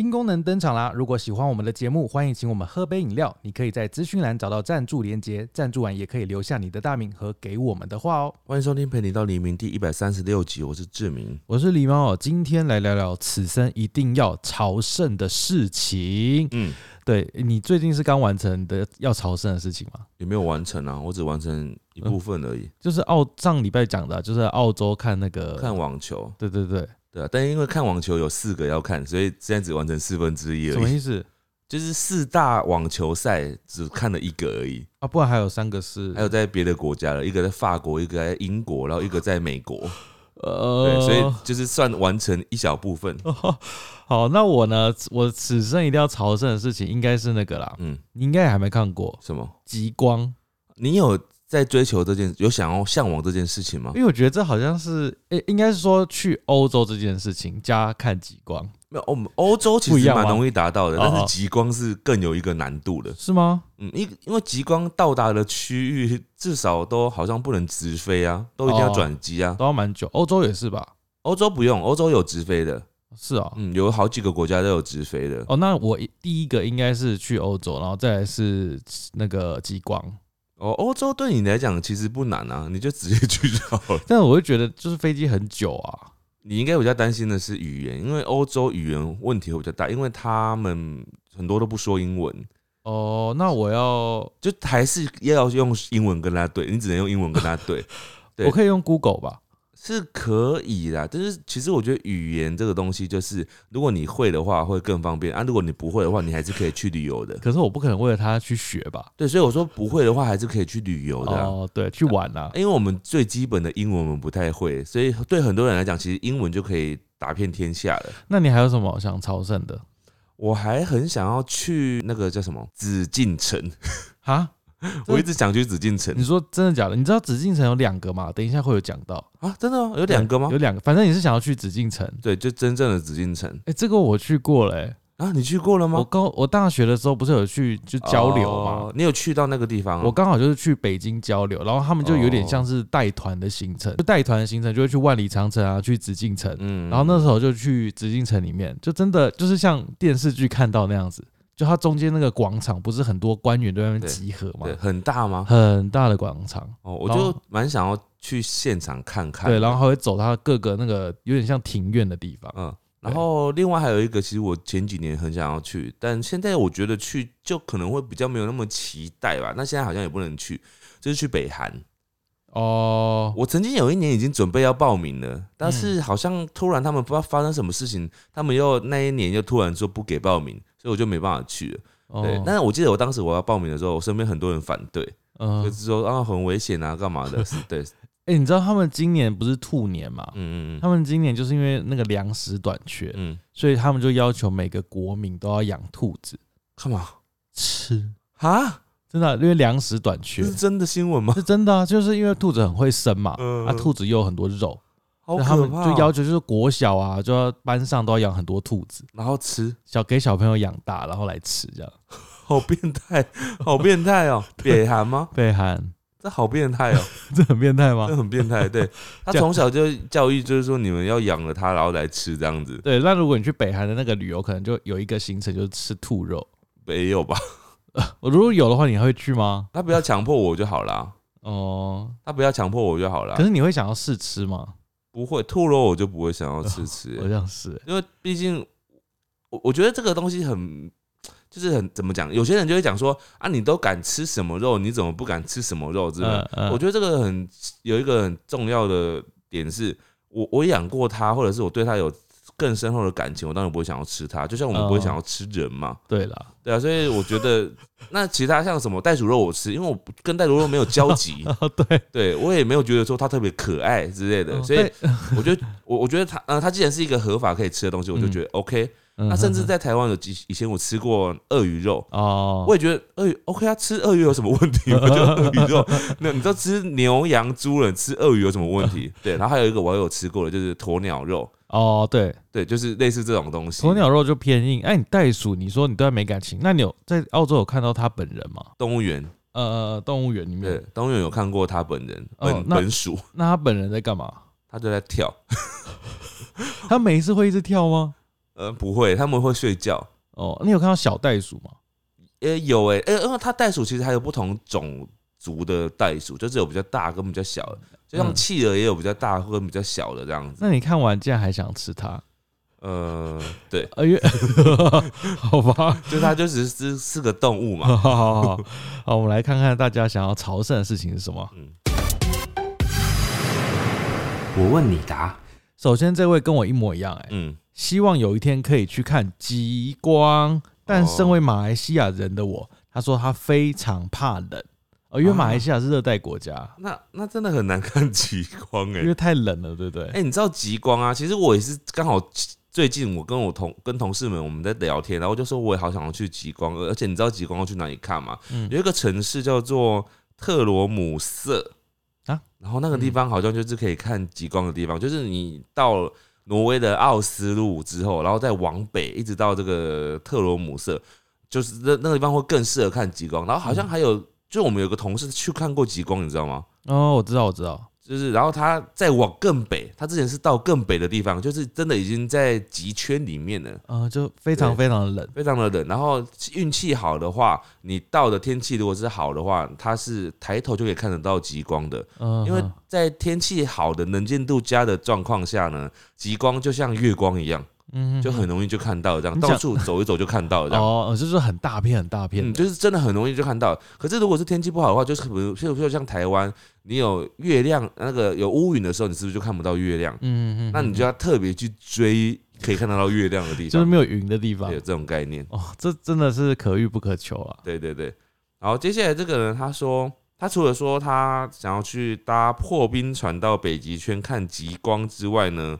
新功能登场啦！如果喜欢我们的节目，欢迎请我们喝杯饮料。你可以在资讯栏找到赞助连接，赞助完也可以留下你的大名和给我们的话哦。欢迎收听《陪你到黎明》第一百三十六集，我是志明。我是狸猫哦，今天来聊聊此生一定要朝圣的事情。嗯，对你最近是刚完成的要朝圣的事情吗？也没有完成啊，我只完成一部分而已。就是澳上礼拜讲的啊、就是在澳洲看那个看网球，对对对，对啊，但因为看网球有四个要看，所以现在只完成四分之一而已。什么意思就是四大网球赛只看了一个而已，啊？不然还有三个是还有在别的国家了，一个在法国，一个在英国，然后一个在美国。呃，对，所以就是算完成一小部分。好，那我呢？我此生一定要朝圣的事情应该是那个啦，嗯，你应该还没看过什么？极光，你有在追求这件，有想要向往这件事情吗因？为我觉得这好像是，诶、应该是说去欧洲这件事情加看极光，没有，我们欧洲其不一样吗实蛮容易达到的，哦哦但是极光是更有一个难度的。是吗？嗯，因因为极光到达的区域至少都好像不能直飞啊，都一定要哦转机啊。都要蛮久，欧洲也是吧？欧洲不用，欧洲有直飞的，是哦。嗯，有好几个国家都有直飞的。哦，那我一第一个应该是去欧洲，然后再来是那个极光。哦，欧洲对你来讲其实不难啊，你就直接去就好了。但我会觉得就是飞机很久啊。你应该比较担心的是语言，因为欧洲语言问题会比较大，因为他们很多都不说英文，哦，那我要就还是要用英文跟他对，你只能用英文跟他对。对我可以用 Google 吧？是可以啦，但是其实我觉得语言这个东西，就是如果你会的话会更方便啊，如果你不会的话，你还是可以去旅游的。可是我不可能为了他去学吧？对，所以我说不会的话，还是可以去旅游的啊、哦，对，去玩啊。因为我们最基本的英文我们不太会，所以对很多人来讲，其实英文就可以打遍天下了。那你还有什么想朝圣的？我还很想要去那个叫什么紫禁城，哈？我一直想去紫禁城你说真的假的？你知道紫禁城有两个吗？等一下会有讲到。啊，真的吗有两个吗有？两个，反正你是想要去紫禁城。对，就真正的紫禁城哎、这个我去过了、欸。啊，你去过了吗我？高我大学的时候不是有去就交流吗？哦你有去到那个地方、哦？我刚好就是去北京交流，然后他们就有点像是带团的行程，就带团的行程就会去万里长城啊，去紫禁城，嗯然后那时候就去紫禁城里面，就真的就是像电视剧看到那样子，就它中间那个广场不是很多官员都在那边集合嘛对，很大吗？很大的广场，哦，我就蛮想要去现场看看。对，然后还会走它各个那个有点像庭院的地方。嗯，然后另外还有一个，其实我前几年很想要去，但现在我觉得去就可能会比较没有那么期待吧。那现在好像也不能去，就是去北韩。哦，我曾经有一年已经准备要报名了，但是好像突然他们不知道发生什么事情，他们又那一年又突然说不给报名，所以我就没办法去了。哦对，但是我记得我当时我要报名的时候，我身边很多人反对，嗯就，是说啊很危险啊，干嘛的？对，哎、你知道他们今年不是兔年嘛？嗯嗯他们今年就是因为那个粮食短缺，嗯，所以他们就要求每个国民都要养兔子干嘛 吃。啊？真的啊、因为粮食短缺是真的新闻吗？是真的啊，就是因为兔子很会生嘛，嗯啊，兔子又有很多肉，好所以他！就要求就是国小啊，就要班上都要养很多兔子，然后吃，小给小朋友养大，然后来吃这样。好变态，好变态哦！北韩吗？北韩这好变态哦，这很变态吗这？很变态。对他从小就教育，就是说你们要养了它，然后来吃这样子，对，那如果你去北韩的那个旅游，可能就有一个行程就是吃兔肉。没有吧？我如果有的话，你还会去吗？他不要强迫我就好啦，哦、他不要强迫我就好啦可。是你会想要试吃吗？不会兔肉我就不会想要吃吃、好像是，因为毕竟我我觉得这个东西很。就是很怎么讲，有些人就会讲说啊，你都敢吃什么肉，你怎么不敢吃什么肉之类的。嗯嗯我觉得这个很有一个很重要的点是，我我养过它，或者是我对它有更深厚的感情，我当然不会想要吃它。就像我们不会哦想要吃人嘛，对了，对啊，所以我觉得 那其他像什么袋鼠肉我吃，因为我跟袋鼠肉没有交集，哦对，对我也没有觉得说它特别可爱之类的，哦所以我觉得我我觉得它呃它既然是一个合法可以吃的东西，我就觉得 OK。嗯那甚至在台湾有几以前我吃过鳄鱼肉，哦，我也觉得鳄鱼 OK 啊，吃鳄鱼有什么问题？我觉得鳄鱼肉，那你知道吃牛羊猪了，吃鳄鱼有什么问题？对，然后还有一个我有吃过的，就是鸵鸟肉，哦对，对，就是类似这种东西。鸵鸟肉就偏硬。哎，你袋鼠，你说你对它没感情，那你有在澳洲有看到它本人吗？动物园，呃，动物园里对面，，动物园有看过他本人，本本鼠，那它本人在干嘛？他就在跳。它每一次会一直跳吗？呃，不会，他们会睡觉。哦，你有看到小袋鼠吗？呃，有诶、欸，呃，因为它袋鼠其实还有不同种族的袋鼠，就是有比较大跟比较小的，就像嗯企鹅也有比较大或者比较小的这样子。那你看完竟然还想吃它？呃，对，哎，因 为好吧，就它就只是是个动物嘛。好好好，好，我们来看看大家想要朝圣的事情是什么。嗯，我问你答。首先，这位跟我一模一样、哎、嗯，希望有一天可以去看极光，但身为马来西亚人的我，他说他非常怕冷，哦，因为马来西亚是热带国家，那那真的很难看极光哎、因为太冷了，对不对？哎、你知道极光啊？其实我也是刚好最近我跟我同跟同事们我们在聊天，然后我就说我也好想要去极光，而且你知道极光要去哪里看吗？嗯有一个城市叫做特罗姆瑟啊，然后那个地方好像就是可以看极光的地方，就是你到挪威的奥斯陆之后，然后再往北一直到这个特罗姆瑟，就是那那个地方会更适合看极光。然后好像还有，就我们有个同事去看过极光，你知道吗？哦，我知道，我知道，就是，然后他再往更北，他之前是到更北的地方，就是真的已经在极圈里面了，呃，就非常非常的冷，非常的冷。然后运气好的话，你到的天气如果是好的话，它是抬头就可以看得到极光的。嗯，因为在天气好的能见度佳的状况下呢，极光就像月光一样，嗯就很容易就看到，这样到处走一走就看到这 样。哦，就是很大片很大片嗯，就是真的很容易就看到。可是如果是天气不好的话，就是比如，譬如说像台湾，你有月亮那个有乌云的时候，你是不是就看不到月亮？嗯嗯，那你就要特别去追可以看得到月亮的地方，就是没有云的地方有，这种概念。哦，这真的是可遇不可求啊。对对对。然后接下来这个人他说，他除了说他想要去搭破冰船到北极圈看极光之外呢，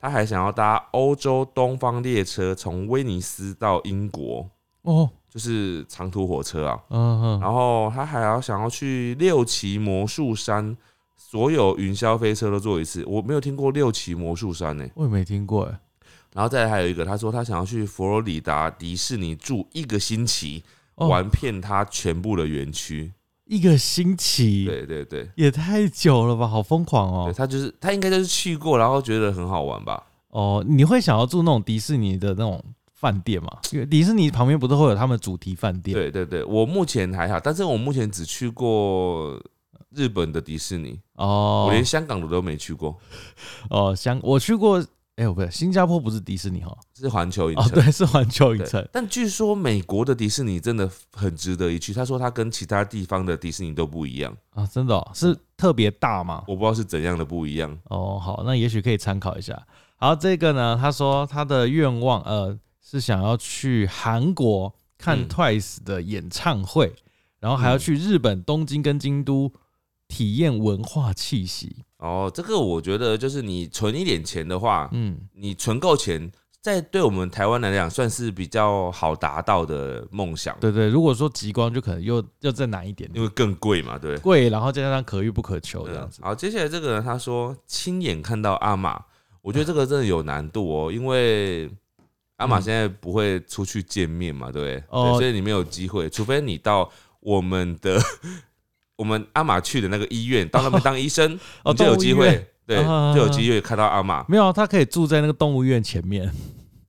他还想要搭欧洲东方列车从威尼斯到英国，哦，就是长途火车啊。嗯嗯，然后他还要想要去六旗魔术山，所有云霄飞车都坐一次。我没有听过六旗魔术山呢、我也没听过哎。然后再来还有一个，他说他想要去佛罗里达迪士尼住一个星期，哦玩遍他全部的园区。一个星期，对对对，也太久了吧，好疯狂对哦。他就是他应该就是去过，然后觉得很好玩吧。哦，你会想要住那种迪士尼的那种饭店吗？因为迪士尼旁边不是会有他们主题饭店？，对对对，我目前还好，但是我目前只去过日本的迪士尼，哦，我连香港的都没去过，哦香，我去过，哎、不对新加坡不是迪士尼哈？是环球影城哦，对，是环球影城。但据说美国的迪士尼真的很值得一去。他说他跟其他地方的迪士尼都不一样，啊，真的、哦、是特别大吗？我不知道是怎样的不一样。哦，好，那也许可以参考一下。好，这个呢，他说他的愿望，呃，是想要去韩国看嗯 Twice 的演唱会，然后还要去日本东京跟京都体验文化气息。哦，这个我觉得就是你存一点钱的话，嗯，你存够钱，在对我们台湾来讲算是比较好达到的梦想，对对，如果说极光，就可能又又再难一点点，因为更贵嘛，对。贵，然后再加上可遇不可求这样子。好，接下来这个人他说亲眼看到阿玛，我觉得这个真的有难度哦，因为阿玛嗯现在不会出去见面嘛，对不对？哦对，所以你没有机会，除非你到我们的我们阿玛去的那个医院，到那边当医生，哦你就有机会对，啊就有机会看到阿玛。没有，他可以住在那个动物院前面，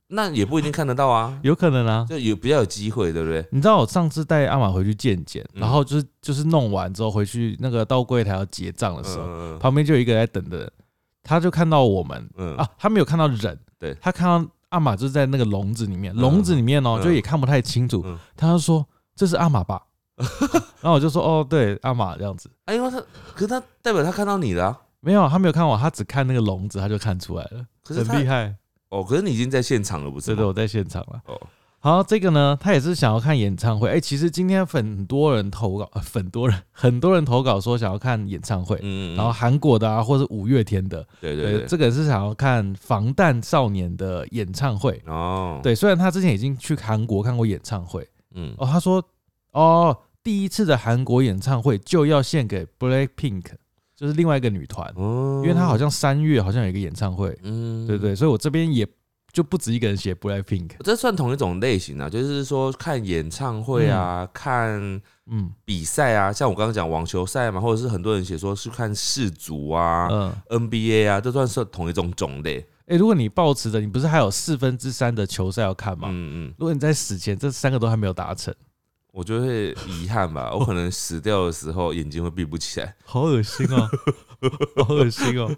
那也不一定看得到啊，有可能啊。就有比较有机会，对不对？你知道我上次带阿玛回去健检，嗯。然后就是就是弄完之后回去那个到柜台要结账的时候，嗯旁边就有一个在等的人，他就看到我们嗯。啊，他没有看到人，对。他看到阿玛就是在那个笼子里面，嗯笼子里面哦，嗯。就也看不太清楚。嗯，他就说这是阿玛吧，然后我就说哦对阿玛这样子，哎，因为他可是他代表他看到你了啊、没有他没有看我，他只看那个笼子他就看出来了，可是他很厉害，哦，可是你已经在现场了，不是吗？对对，我在现场了。哦，好，这个呢，他也是想要看演唱会。哎、其实今天很多人投稿，呃很多人很多人投稿说想要看演唱会，嗯，嗯然后韩国的啊，或是五月天的，对对对，这个是想要看防弹少年的演唱会。哦，，对，虽然他之前已经去韩国看过演唱会，嗯，哦，他说，哦，第一次的韩国演唱会就要献给 Blackpink，就是另外一个女团，哦。因为她好像三月好像有一个演唱会，嗯。对对，所以我这边也就不止一个人写 Blackpink，这算同一种类型啊，就是说看演唱会啊，看嗯。比赛啊，像我刚刚讲网球赛嘛，或者是很多人写说是看世足啊、嗯。NBA 啊，这算是同一种种类。哎、如果你抱持着，你不是还有四分之三的球赛要看吗？嗯嗯，如果你在死前这三个都还没有达成，我就会遗憾吧，我可能死掉的时候眼睛会闭不起来。好恶心哦，好恶心哦。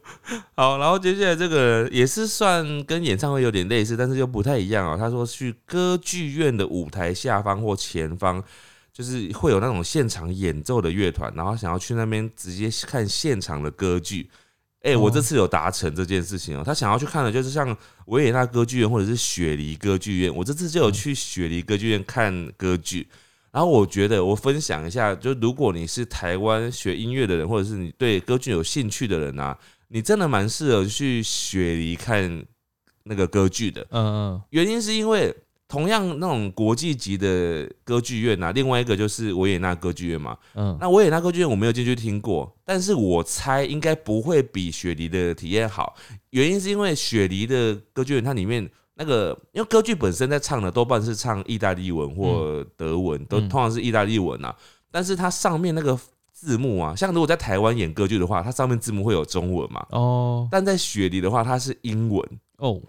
好，然后接下来这个也是算跟演唱会有点类似，但是又不太一样哦。他说去歌剧院的舞台下方或前方，就是会有那种现场演奏的乐团，然后想要去那边直接看现场的歌剧。哎、我哦这次有达成这件事情哦。他想要去看的就是像维也纳歌剧院或者是雪梨歌剧院，我这次就有去雪梨歌剧院看歌剧。然后我觉得我分享一下，就如果你是台湾学音乐的人，或者是你对歌剧有兴趣的人啊，你真的蛮适合去雪梨看那个歌剧的。嗯嗯原因是因为同样那种国际级的歌剧院啊，另外一个就是维也纳歌剧院嘛。嗯，那维也纳歌剧院我没有进去听过，但是我猜应该不会比雪梨的体验好。原因是因为雪梨的歌剧院它里面那个，因为歌剧本身在唱的多半是唱意大利文或德文，都嗯通常是意大利文啊。但是它上面那个字幕啊，像如果在台湾演歌剧的话，它上面字幕会有中文嘛，哦但在雪梨的话，它是英文，哦，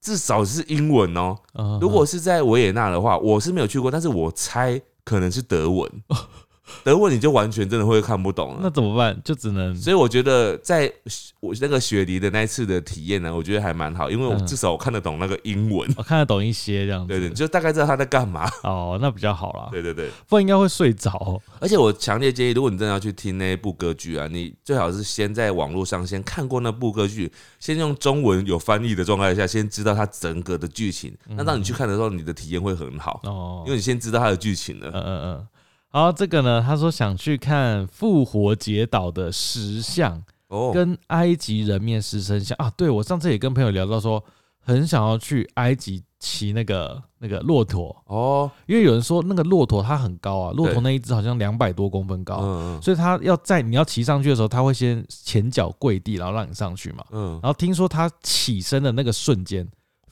至少是英文哦。嗯如果是在维也纳的话，我是没有去过，但是我猜可能是德文。德文你就完全真的会看不懂了。那怎么办？就只能所以我觉得在我那个雪梨的那一次的体验呢，我觉得还蛮好，因为我嗯至少我看得懂那个英文，我看得懂一些这样子。对对，就大概知道他在干嘛。哦，那比较好啦，对对对，不然应该会睡着。而且我强烈建议，如果你真的要去听那一部歌剧啊，你最好是先在网络上先看过那部歌剧，先用中文有翻译的状态下，先知道它整个的剧情。那当你去看的时候，你的体验会很好，嗯哦因，为你先知道它的剧情了。嗯嗯嗯。好，这个呢，他说想去看复活节岛的石像，哦，跟埃及人面狮身像。啊。对我上次也跟朋友聊到说，很想要去埃及骑那个那个骆驼，哦，因为有人说那个骆驼它很高啊，骆驼那一只好像两百多公分高，嗯嗯。所以它要在你要骑上去的时候，它会先前脚跪地，然后让你上去嘛。嗯。然后听说它起身的那个瞬间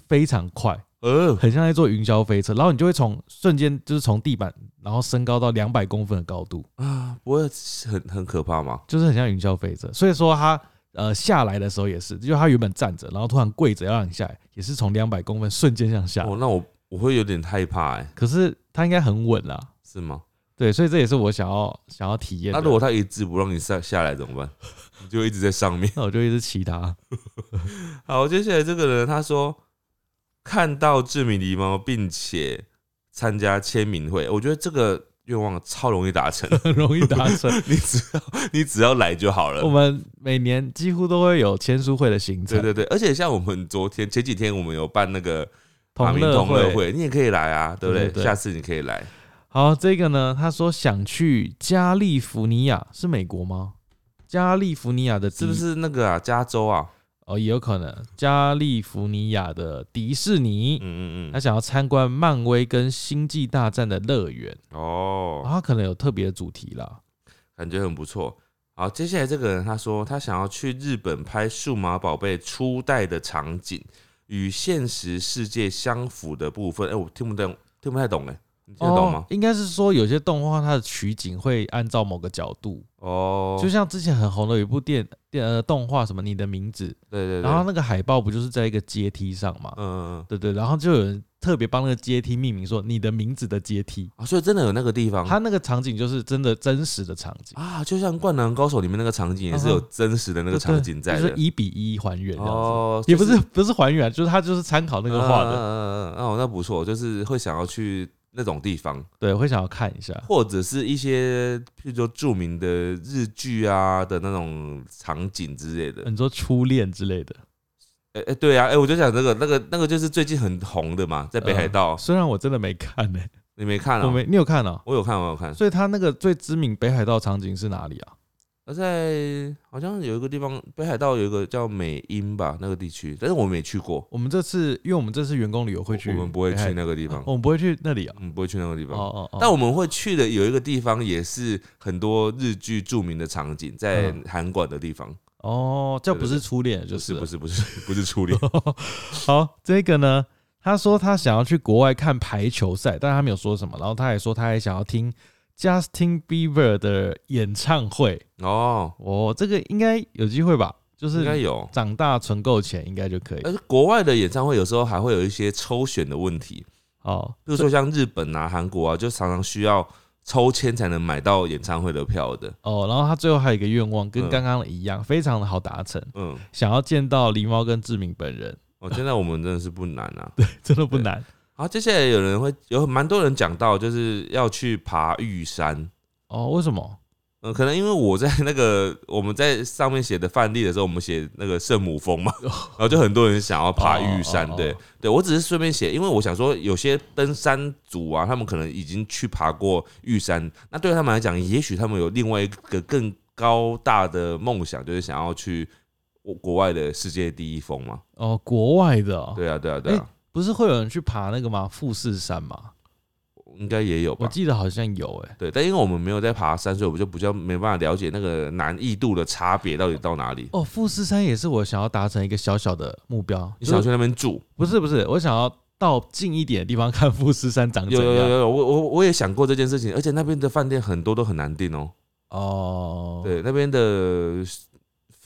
非常快，呃，很像在坐云霄飞车，然后你就会从瞬间就是从地板，然后升高到两百公分的高度，啊，不会很很可怕吗？就是很像云霄飞车。所以说他呃下来的时候也是，就他原本站着，然后突然跪着要让你下来，也是从两百公分瞬间这样下来。哦，那我我会有点害怕哎、可是他应该很稳啦，是吗？对，所以这也是我想要想要体验的。那如果他一直不让你下下来怎么办？你就一直在上面。那我就一直骑他。好，接下来这个人他说看到志明狸猫，并且参加签名会，我觉得这个愿望超容易达成，很 容易达成。你只要你只要来就好了我。们每年几乎都会有签书会的行程，对对对，而且像我们昨天前几天我们有办那个马同乐明同乐会。你也可以来啊，对不对下次你可以来。好，这个呢，他说想去加利福尼亚，是美国吗？加利福尼亚的是不是那个啊？加州啊？哦，也有可能加利福尼亚的迪士尼，嗯嗯嗯。他想要参观漫威跟星际大战的乐园，哦他可能有特别的主题啦。感觉很不错。好，接下来这个人他说他想要去日本拍数码宝贝初代的场景，与现实世界相符的部分。哎、我听不懂，听不太懂哎，你听得懂吗？应该是说有些动画它的取景会按照某个角度，哦，就像之前很红的有一部电电呃动画什么你的名字，对对对，然后那个海报不就是在一个阶梯上嘛？嗯嗯嗯。对对，然后就有人特别帮那个阶梯命名说你的名字的阶梯，啊，所以真的有那个地方，它那个场景就是真的真实的场景，啊，就像《灌篮高手》里面那个场景也是有真实的那个场景在的。就是。一比一还原。哦，也不是不是还原，就是他就是参考那个画的，嗯嗯嗯嗯，哦，那不错，就是会想要去那种地方，对，会想要看一下。或者是一些譬如说著名的日剧啊的那种场景之类的。你说初恋之类的，哎、哎、对啊，哎、我就想这个那个那个就是最近很红的嘛，在北海道，虽然我真的没看呢、你没看啊、我没，你有看哦、我有看，我有看。所以他那个最知名北海道场景是哪里啊？而在好像有一个地方，北海道有一个叫美瑛吧，那个地区，但是我没去过，我们这次，因为我们这次员工旅游会去，我们不会去那个地方，我们不会去那里啊。嗯，不会去那个地方。哦哦哦，但我们会去的有一个地方，也是很多日剧著名的场景，在嗯韩馆的地方。哦，这不是初恋，就不是不是不是不是初恋，好，这个呢，他说他想要去国外看排球赛，但他没有说什么。然后他还说他还想要听 Justin Bieber 的演唱会。哦，哦，这个应该有机会吧？就是应该有。长大存够钱应该就可以。但是国外的演唱会有时候还会有一些抽选的问题，哦，比如说像日本啊、韩国啊，就常常需要抽签才能买到演唱会的票的。哦，然后他最后还有一个愿望，跟嗯刚刚的一样，非常的好达成，嗯，想要见到狸猫跟志明本人，哦，现在我们真的是不难啊。真的不难。好，接下来有人会有蛮多人讲到，就是要去爬玉山。哦，为什么？嗯，可能因为我在那个 我们在上面写的范例的时候，我们写那个圣母峰嘛，然后就很多人想要爬玉山。对，对我只是顺便写，因为我想说有些登山族啊，他们可能已经去爬过玉山，那对他们来讲，也许他们有另外一个更高大的梦想，就是想要去国国外的世界第一峰嘛。哦，国外的、哦，对啊，对啊，对啊，不是会有人去爬那个吗？富士山吗？应该也有吧。我记得好像有诶、对，但因为我们没有在爬山，所以我们就比较没办法了解那个难易度的差别到底到哪里。哦，富士山也是我想要达成一个小小的目标。你想去那边住？不是不是，我想要到近一点的地方看富士山长怎有样。有有有，我我我也想过这件事情，而且那边的饭店很多都很难订哦。哦，对，那边的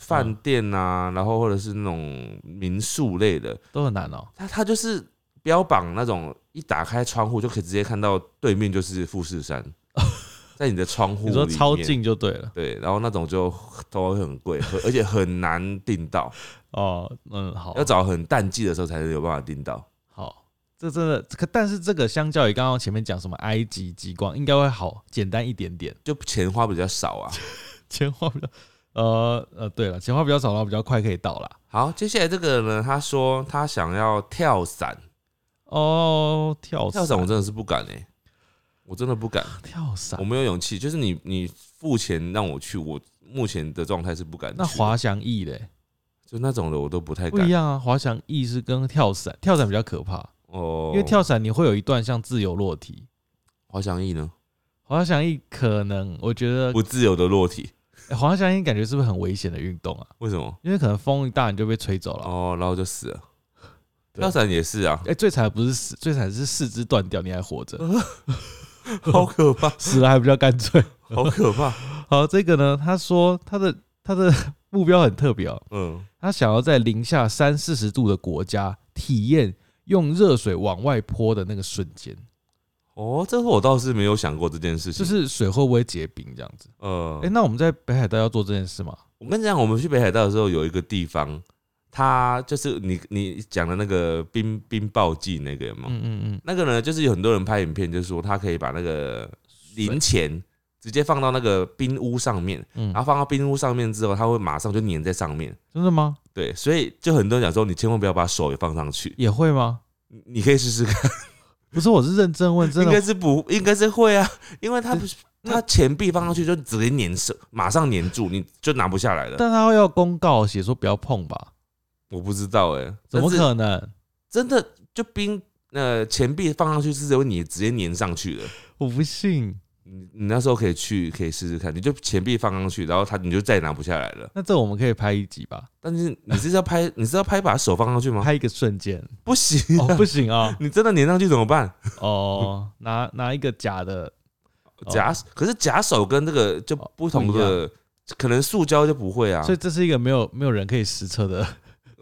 饭店啊，然后或者是那种民宿类的，都很难哦。它它就是标榜那种一打开窗户就可以直接看到对面就是富士山，在你的窗户你说。超近就对了。对，然后那种就都会很贵，而且很难订到，哦，嗯，好要，找很淡季的时候才能有办法订到。好，这真的，可但是这个相较于刚刚前面讲什么埃及极光，应该会好简单一点点，就钱花比较少啊。钱花比较，呃呃，对了，钱花比较少，然后比较快可以到啦。好，接下来这个呢，他说他想要跳伞，哦，跳跳伞我真的是不敢哎、我真的不敢，跳伞。我，没有勇气。就是你你付钱让我去，我目前的状态是不敢。那滑翔翼嘞？就那种的我都不太敢。不一样啊，滑翔翼是跟跳伞，跳伞比较可怕，哦。因为跳伞你会有一段像自由落体，滑翔翼呢，滑翔翼可能我觉得、不自由的落体，欸滑翔翼感觉是不是很危险的运动啊？为什么？因为可能风一大你就被吹走了。哦，然后就死了。对跳伞也是啊哎、，最惨的不是死，最惨的是四肢断掉，你还活着，好可怕，死了还比较干脆。好可怕。好，这个呢，他说他的他的目标很特别哦，嗯，他想要在零下三四十度的国家体验用热水往外泼的那个瞬间，哦，这个我倒是没有想过这件事情。就是水会不会结冰这样子？呃哎、，那我们在北海道要做这件事吗？我跟你讲，我们去北海道的时候，有一个地方，它就是你你讲的那个冰冰暴季那个有没有？嗯嗯嗯，那个呢，就是有很多人拍影片，就是说他可以把那个零钱直接放到那个冰屋上面，嗯然后放到冰屋上面之后，它会马上就粘在上面。真的吗？对，所以就很多人讲说，你千万不要把手也放上去，也会吗？你你可以试试看。不是，我是认真问，真应该是不，应该是会啊，因为他不是他钱币放上去就直接粘上，马上粘住，你就拿不下来了。但他会要公告写说不要碰吧？我不知道哎、怎么但是可能？真的就冰呃钱币放上去是有你直接粘上去的。我不信。你你那时候可以去可以试试看，你就钱币放上去，然后他你就再也拿不下来了。那这我们可以拍一集吧？但是你是要拍 你是要拍把手放上去吗？拍一个瞬间。不行、哦，不行啊。你真的粘上去怎么办？哦，拿拿一个假的，哦 假可是假手跟这个就不同的，可能塑胶就不会啊所。以这是一个没有没有人可以实测的。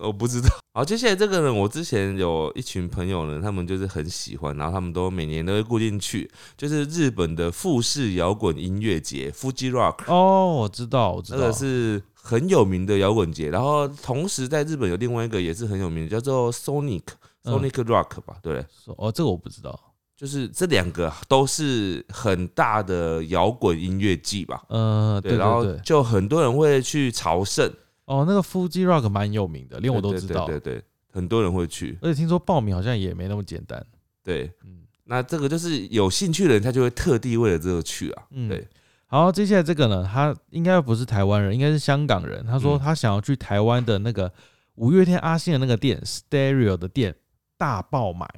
我不知道。好，接下来这个呢，我之前有一群朋友呢，他们就是很喜欢，然后他们都每年都会固定去，就是日本的富士摇滚音乐节 （Fuji Rock）。哦，我知道，我知道，那个是很有名的摇滚节，然后同时在日本有另外一个也是很有名的，叫做 Sonic 嗯 Sonic Rock 吧，对？哦，这个我不知道。就是这两个都是很大的摇滚音乐季吧，嗯，对然后就很多人会去朝圣，哦，那个 Fuji Rock 蛮有名的，连我都知道。对对很多人会去，而且听说报名好像也没那么简单。对，嗯那这个就是有兴趣的人，他就会特地为了这个去啊。嗯对，好，接下来这个呢，他应该不是台湾人，应该是香港人。他说嗯他想要去台湾的那个五月天阿信的那个店 Stereo 的店大爆买，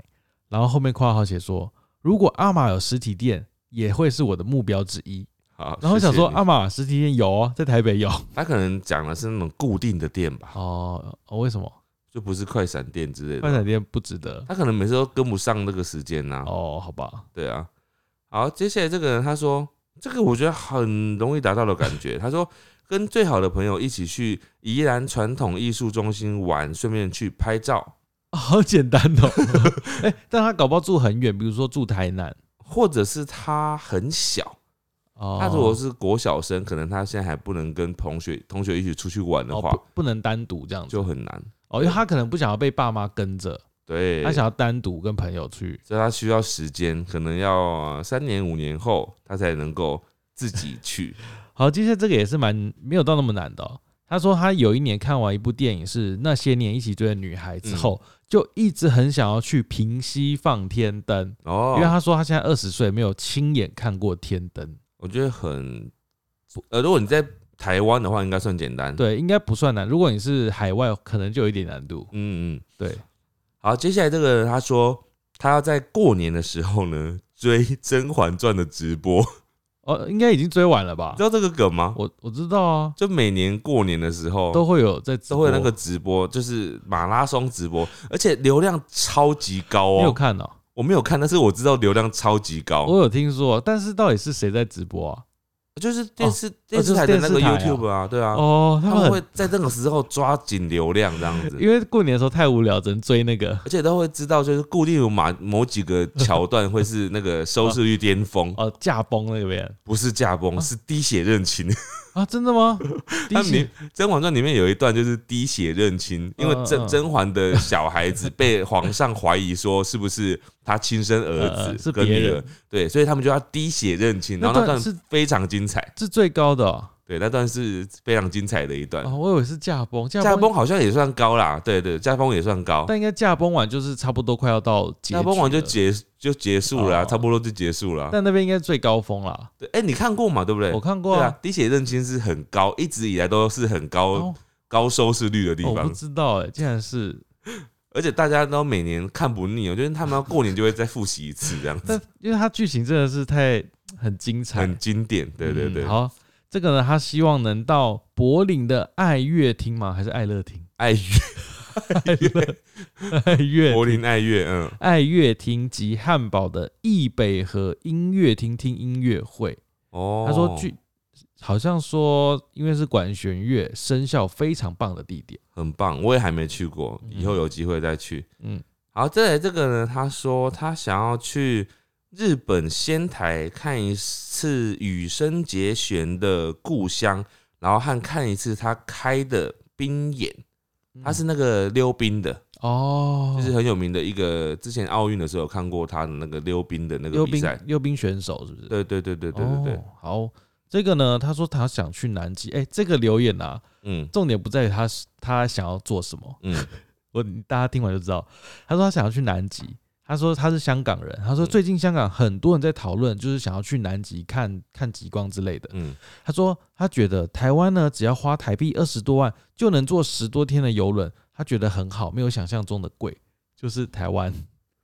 然后后面括号写说，如果阿玛有实体店，也会是我的目标之一。好。然后想说，谢谢你阿玛实体店有啊，在台北有 他可能讲的是那种固定的店吧，哦哦，为什么就不是快闪店之类的快闪。店不值得？他可能每次都跟不上那个时间呐。哦，好吧，对啊。好，接下来这个人他说，这个我觉得很容易达到的感觉。他说，跟最好的朋友一起去宜兰传统艺术中心玩，顺便去拍照，好简单哦。哎、但他搞不好住很远，比如说住台南。或者是他很小，哦，他如果是国小生，可能他现在还不能跟同学同学一起出去玩的哦话，不不能单独这样子就很难。哦，因为他可能不想要被爸妈跟着，对，他想要单独跟朋友去。所以他需要时间，可能要呃三年五年后，他才能够自己去。好，接下来这个也是蛮没有到那么难的、哦。他说他有一年看完一部电影是《那些年一起追的女孩》之后，嗯就一直很想要去平溪放天灯，哦，因为他说他现在二十岁，没有亲眼看过天灯。我觉得很，呃，如果你在台湾的话，应该算简单。，对，应该不算难。如果你是海外，可能就有一点难度。嗯嗯。对，好，接下来这个人他说他要在过年的时候呢追《甄嬛传》的直播，哦，应该已经追完了吧你知？道这个梗吗？我我知道啊，就每年过年的时候都会有在都会有那个直播，就是马拉松直播，而且流量超级高哦你有哦。看哦？我没有看，但是我知道流量超级高。我有听说，但是到底是谁在直播啊？就是电视、电视台的那个 YouTube 啊，对啊，哦，他他们会在这个时候抓紧流量这样子，因为过年的时候太无聊，只能追那个。而且都会知道就是固定有某某几个桥段会是那个收视率巅峰，哦驾崩那边不是驾崩，是滴血认亲。啊，真的吗？他里《甄嬛传》里面有一段就是滴血认亲，因为甄甄嬛的小孩子被皇上怀疑说是不是他亲生儿 呃子是跟女儿，对，所以他们就要滴血认亲，然后那段那段是非常精彩，是最高的哦，对，那段是非常精彩的一段。哦我以为是驾崩，驾驾崩好像也算高啦，对对，驾崩也算高，但应该驾崩完就是差不多快要到驾崩完就，结就结束了啊，哦差不多就结束了啊。但那边应该最高峰啦。对，哎，你看过嘛？对不对？我看过对啊，滴血认亲是很高，一直以来都是很高哦高收视率的地方我不，知道哎，竟然是，而且大家都每年看不腻，我觉得他们要过年就会再复习一次，这样但子因为它剧情真的是太很精彩，很经典。对对对嗯，好，这个呢，他希望能到柏林的爱乐厅吗？还是爱乐厅？爱乐爱乐爱乐柏林爱乐，嗯，爱乐厅及汉堡的易北河音乐厅听音乐会。哦，他说据好像说，因为是管弦乐，声效非常棒的地点。很棒，我也还没去过，嗯以后有机会再去。嗯，好，再来这个呢，他说他想要去日本仙台看一次羽生结弦的故乡，然后和看一次他开的冰演，他是那个溜冰的，哦，就是很有名的一个，之前奥运的时候有看过他的那个溜冰的那个溜冰比赛。溜冰选手是不是？对对对对对对对。哦，好，这个呢，他说他想去南极。哎、这个留言啊，嗯。重点不在于他是他想要做什么，嗯，我大家听完就知道。他说他想要去南极，他说他是香港人，他说嗯最近香港很多人在讨论，就是想要去南极看看极光之类的。嗯，他说他觉得台湾呢，只要花台币二十多万就能坐十多天的游轮，他觉得很好，没有想象中的贵。就是台湾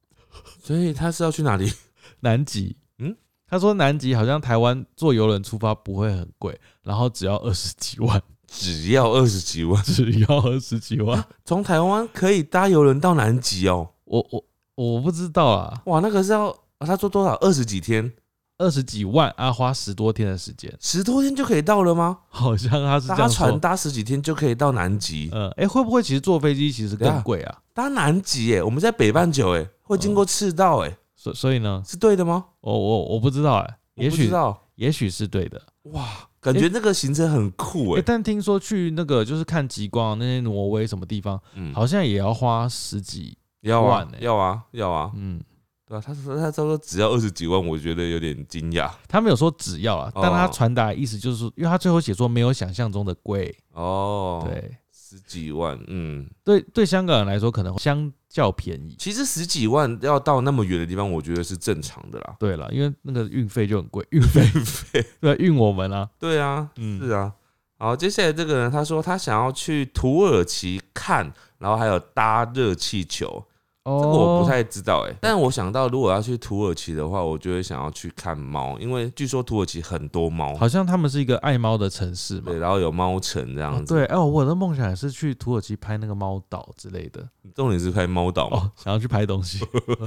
所以他是要去哪里？南极，嗯嗯，他说南极好像台湾坐游轮出发不会很贵，然后只要二十几万，只要二十几万，只要二十几万，从台湾可以搭游轮到南极哦。我我我不知道啊，哇，那个是要、啊他说多少？二十几天，二十几万啊，花十多天的时间，十多天就可以到了吗？好像他是这搭样说。船搭十几天就可以到南极，呃，哎、会不会其实坐飞机其实更贵啊？搭南极耶，我们在北半球哎，会经过赤道哎，所所以呢，是对的吗？我我我不知道哎、我也许不知道也许是对的。哇，感觉那个行程很酷哎、哎，但听说去那个就是看极光那些挪威什么地方，嗯，好像也要花十几，要啊要啊要啊，嗯，对啊？他说他他说只要二十几万，我觉得有点惊讶他没有说只要啊，哦但他传达的意思就是，因为他最后写说没有想象中的贵，哦。，对十几万，嗯，对对，香港人来说可能相较便宜。其实十几万要到那么远的地方，我觉得是正常的啦。对了，因为那个运费就很贵，运费 对运我们啊，对啊，嗯是啊。好，接下来这个人他说他想要去土耳其看，然后还有搭热气球，哦这个我不太知道哎、但我想到如果要去土耳其的话，我就会想要去看猫，因为据说土耳其很多猫，好像他们是一个爱猫的城市嘛对，。然后有猫城这样子。哦对，哦，我的梦想也是去土耳其拍那个猫岛之类的。重点是拍猫岛嘛。哦，想要去拍东西，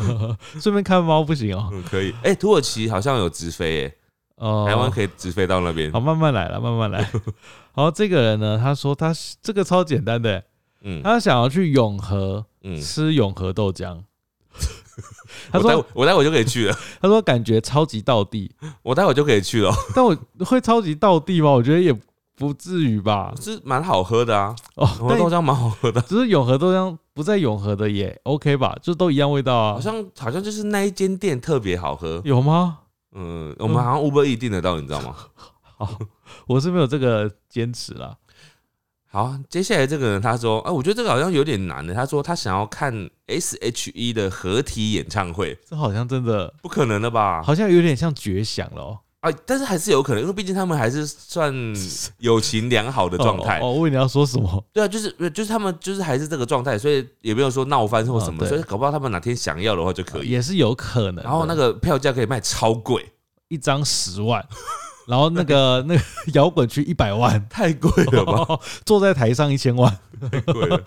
顺便看猫不行哦。嗯，可以。哎、土耳其好像有直飞哎、哦，台湾可以直飞到那边好，。慢慢来了，慢慢来。好，这个人呢，他说他这个超简单的，嗯他想要去永和嗯，吃永和豆浆。他说会我待会就可以去了，他说感觉超级到地，我待会就可以去了，但我会超级到地吗？我觉得也不至于吧。是蛮好喝的啊，哦，但永和豆浆蛮好喝的，只是永和豆浆不在永和的也 OK 吧，就都一样味道啊。好像好像就是那一间店特别好喝。有吗？嗯，我们好像 Uber E 订得到，你知道吗？好，我是没有这个坚持啦。好，接下来这个人他说，哎、我觉得这个好像有点难的。他说他想要看 S H E 的合体演唱会，这好像真的不可能的吧？好像有点像绝响了哦。啊，但是还是有可能，因为毕竟他们还是算 友情良好的状态。哦，问你要说什么？对啊，就是就是他们就是还是这个状态，所以也没有说闹翻或什么，哦所以搞不好他们哪天想要的话就可以。也是有可能。然后那个票价可以卖超贵，一张十万，然后那个 那个摇滚区一百万，太贵了吧？坐在台上一千万。太贵了。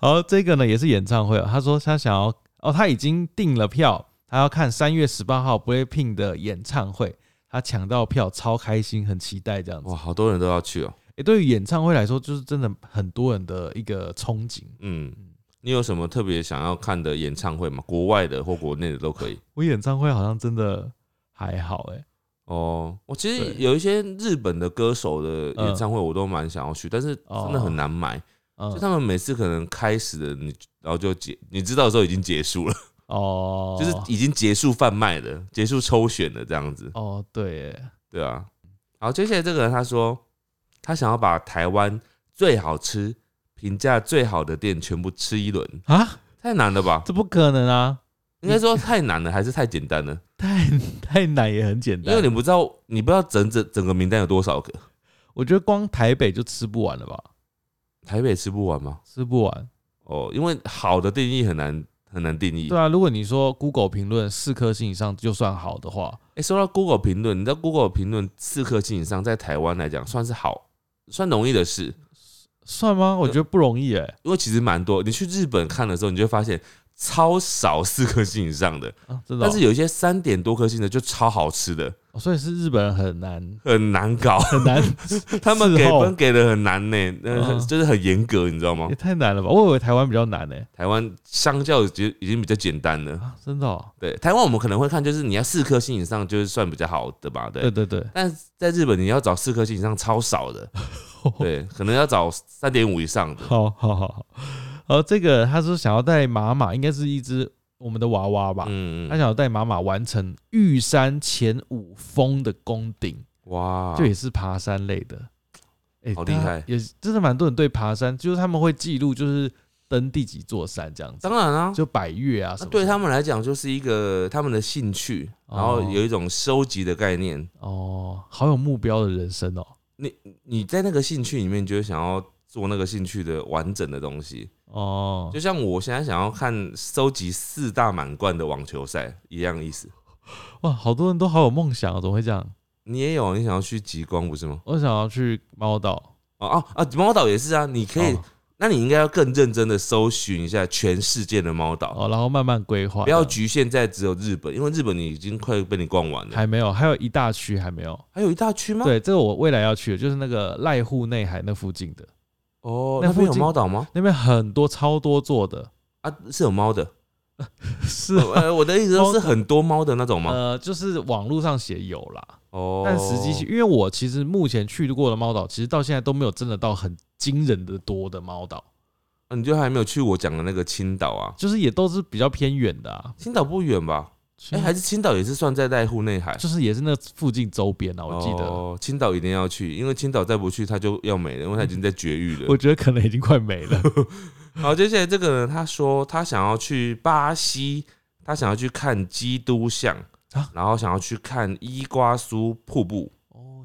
然后这个呢也是演唱会哦，他说他想要哦，他已经订了票，他要看三月十八号 Blackpink 的演唱会，他抢到票超开心，很期待这样子。哇，好多人都要去哦。诶，对于演唱会来说，就是真的很多人的一个憧憬。嗯，你有什么特别想要看的演唱会吗？国外的或国内的都可以。我演唱会好像真的还好哎、哦，我其实有一些日本的歌手的演唱会，我都蛮想要去，但是真的很难买。嗯就他们每次可能开始的你，然后就结，你知道的时候已经结束了，哦，就是已经结束贩卖了，结束抽选了这样子，哦对耶，对啊。好，接下来这个人他说，他想要把台湾最好吃、评价最好的店全部吃一轮，啊，太难了吧？这不可能啊，应该说太难了，还是太简单了？太太难也很简单，因为你不知道，你不知道整整整个名单有多少个，我觉得光台北就吃不完了吧，台北吃不完吗？吃不完。哦，因为好的定义很难很难定义。对啊，如果你说 Google 评论四颗星以上就算好的话，哎、说到 Google 评论，你知道 Google 评论四颗星以上，在台湾来讲算是好，算容易的事，算吗？我觉得不容易哎、因为其实蛮多。你去日本看的时候，你就会发现超少四颗星以上的，啊，真的哦、但是有一些三点多颗星的就超好吃的，哦所以是日本人很难很难搞。很难，他们给分给的很难呢、呃嗯就是很严格，你知道吗也？太难了吧？我以为台湾比较难呢、台湾相较已经已经比较简单了。啊，真的、哦，对，台湾我们可能会看，就是你要四颗星以上，就是算比较好的吧？对。对对对，但是在日本，你要找四颗星以上超少的，对，可能要找三点五以上的。好好好好，好，这个他说想要带马马，应该是一只我们的娃娃吧，嗯他想要带妈妈完成玉山前五峰的攻顶，哇，就也是爬山类的，哎、好厉害。也真的蛮多人对爬山，就是他们会记录，就是登第几座山这样子，当然啊，就百越啊对他们来讲就是一个他们的兴趣，哦。然后有一种收集的概念。哦，好有目标的人生哦。你在那个兴趣里面，就会想要做那个兴趣的完整的东西。哦就，像我现在想要看收集四大满贯的网球赛一样意思。哇，好多人都好有梦想哦，怎么会这样？你也有，你想要去极光不是吗？我想要去猫岛，哦哦啊，猫岛也是啊，你可以，哦那你应该要更认真的搜寻一下全世界的猫岛。哦，然后慢慢规划，不要局限在只有日本，因为日本你已经快被你逛完了。还没有，还有一大区还没有。还有一大区吗？，对，这个我未来要去的，就是那个濑户内海那附近的，哦，那边有近猫岛吗？那边很多超多座的，啊，是有猫的。是呃，我的意思说是很多猫的那种吗？呃，就是网络上写有啦，哦，但实际去，因为我其实目前去过的猫岛，其实到现在都没有真的到很惊人的多的猫岛，啊你就还没有去我讲的那个青岛啊？就是也都是比较偏远的啊。青岛不远吧？哎，还是青岛也是算在濑户内海。就是也是那附近周边啊，我记得，哦，青岛一定要去，因为青岛再不去它就要没了，因为它已经在绝育了我。觉得可能已经快没了。好，接下来这个呢他说他想要去巴西，他想要去看基督像啊，然后想要去看伊瓜苏瀑布，哦，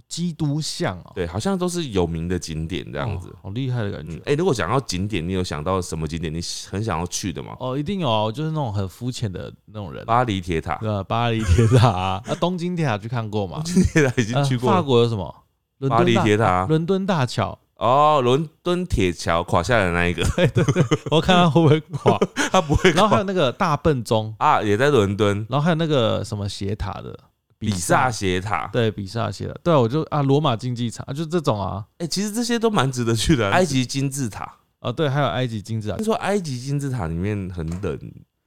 基督像哦，对，好像都是有名的景点这这样子。好厉害的感觉。，嗯哎、如果讲到景点，你有想到什么景点你很想要去的吗？哦，一定有啊，就是那种很肤浅的那种人。巴黎铁塔，对啊，巴黎铁塔 啊，啊东京铁塔去看过吗？东京铁塔已经去过呃法。国有什么？伦巴黎敦铁塔伦敦大桥，哦，伦敦铁桥垮下来的那一个，对我看他会不会垮。它不会垮。然后还有那个大笨钟，啊，也在伦敦。然后还有那个什么斜塔的比萨斜塔。对比萨斜塔，对啊，我就啊罗马竞技场啊，就这种啊哎、其实这些都蛮值得去的。埃及金字塔，啊对，还有埃及金字塔听。说埃及金字塔里面很冷，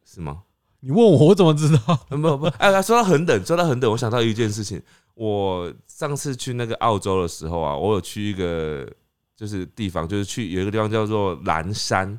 是吗？你问我，我怎么知道？嗯 不不，哎，说到很冷，说到很冷，我想到一件事情。我上次去那个澳洲的时候啊，我有去一个就是地方，就是去有一个地方叫做蓝山。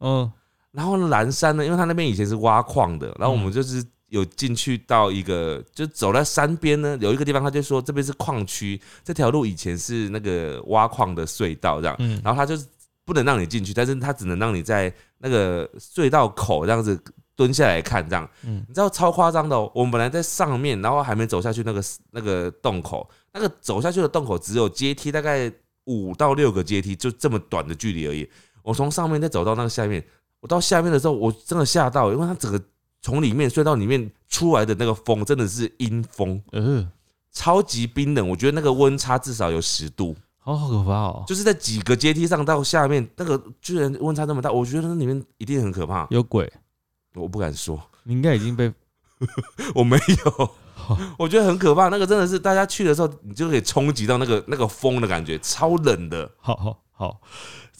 嗯然后呢，蓝山呢，因为它那边以前是挖矿的，然后我们嗯就是有进去到一个，就走在山边呢，有一个地方，他就说这边是矿区，这条路以前是那个挖矿的隧道这样，嗯，然后他就是不能让你进去，但是他只能让你在那个隧道口这样子蹲下来看这样。嗯你知道超夸张的哦！我们本来在上面，然后还没走下去那个那个洞口，那个走下去的洞口只有阶梯，大概五到六个阶梯，就这么短的距离而已。我从上面再走到那个下面，我到下面的时候，我真的吓到，因为它整个从里面隧道里面出来的那个风真的是阴风，嗯，超级冰冷。我觉得那个温差至少有十度，好好可怕哦，就是在几个阶梯上到下面，那个居然温差这么大，我觉得那里面一定很可怕。有鬼，我不敢说，你应该已经被 我没有，我觉得很可怕。那个真的是大家去的时候，你就可以冲击到那个那个风的感觉，超冷的。好好好，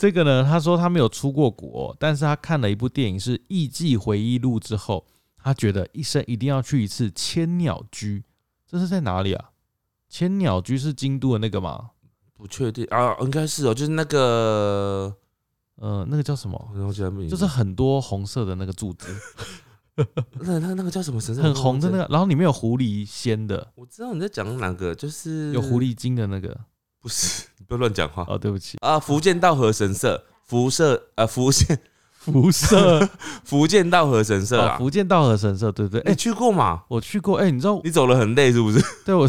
这个呢，他说他没有出过国，但是他看了一部电影是《艺伎回忆录》之后，他觉得一生一定要去一次千鸟居。这是在哪里啊？千鸟居是京都的那个吗？不确定啊，应该是哦，就是那个，呃，那个叫什么？就是很多红色的那个柱子，那那那个叫什么神社？很红的那个，然后里面有狐狸仙的，我知道你在讲哪个，就是有狐，狸精的那个。不是，你 不要乱讲话哦，对不起，啊！福建道和神社，辐射呃，福建辐射 福建道和神社哦，啊，福建道和神社，对不对？哎、你去过吗？我去过，哎、你知道，你走了很累是不是？对我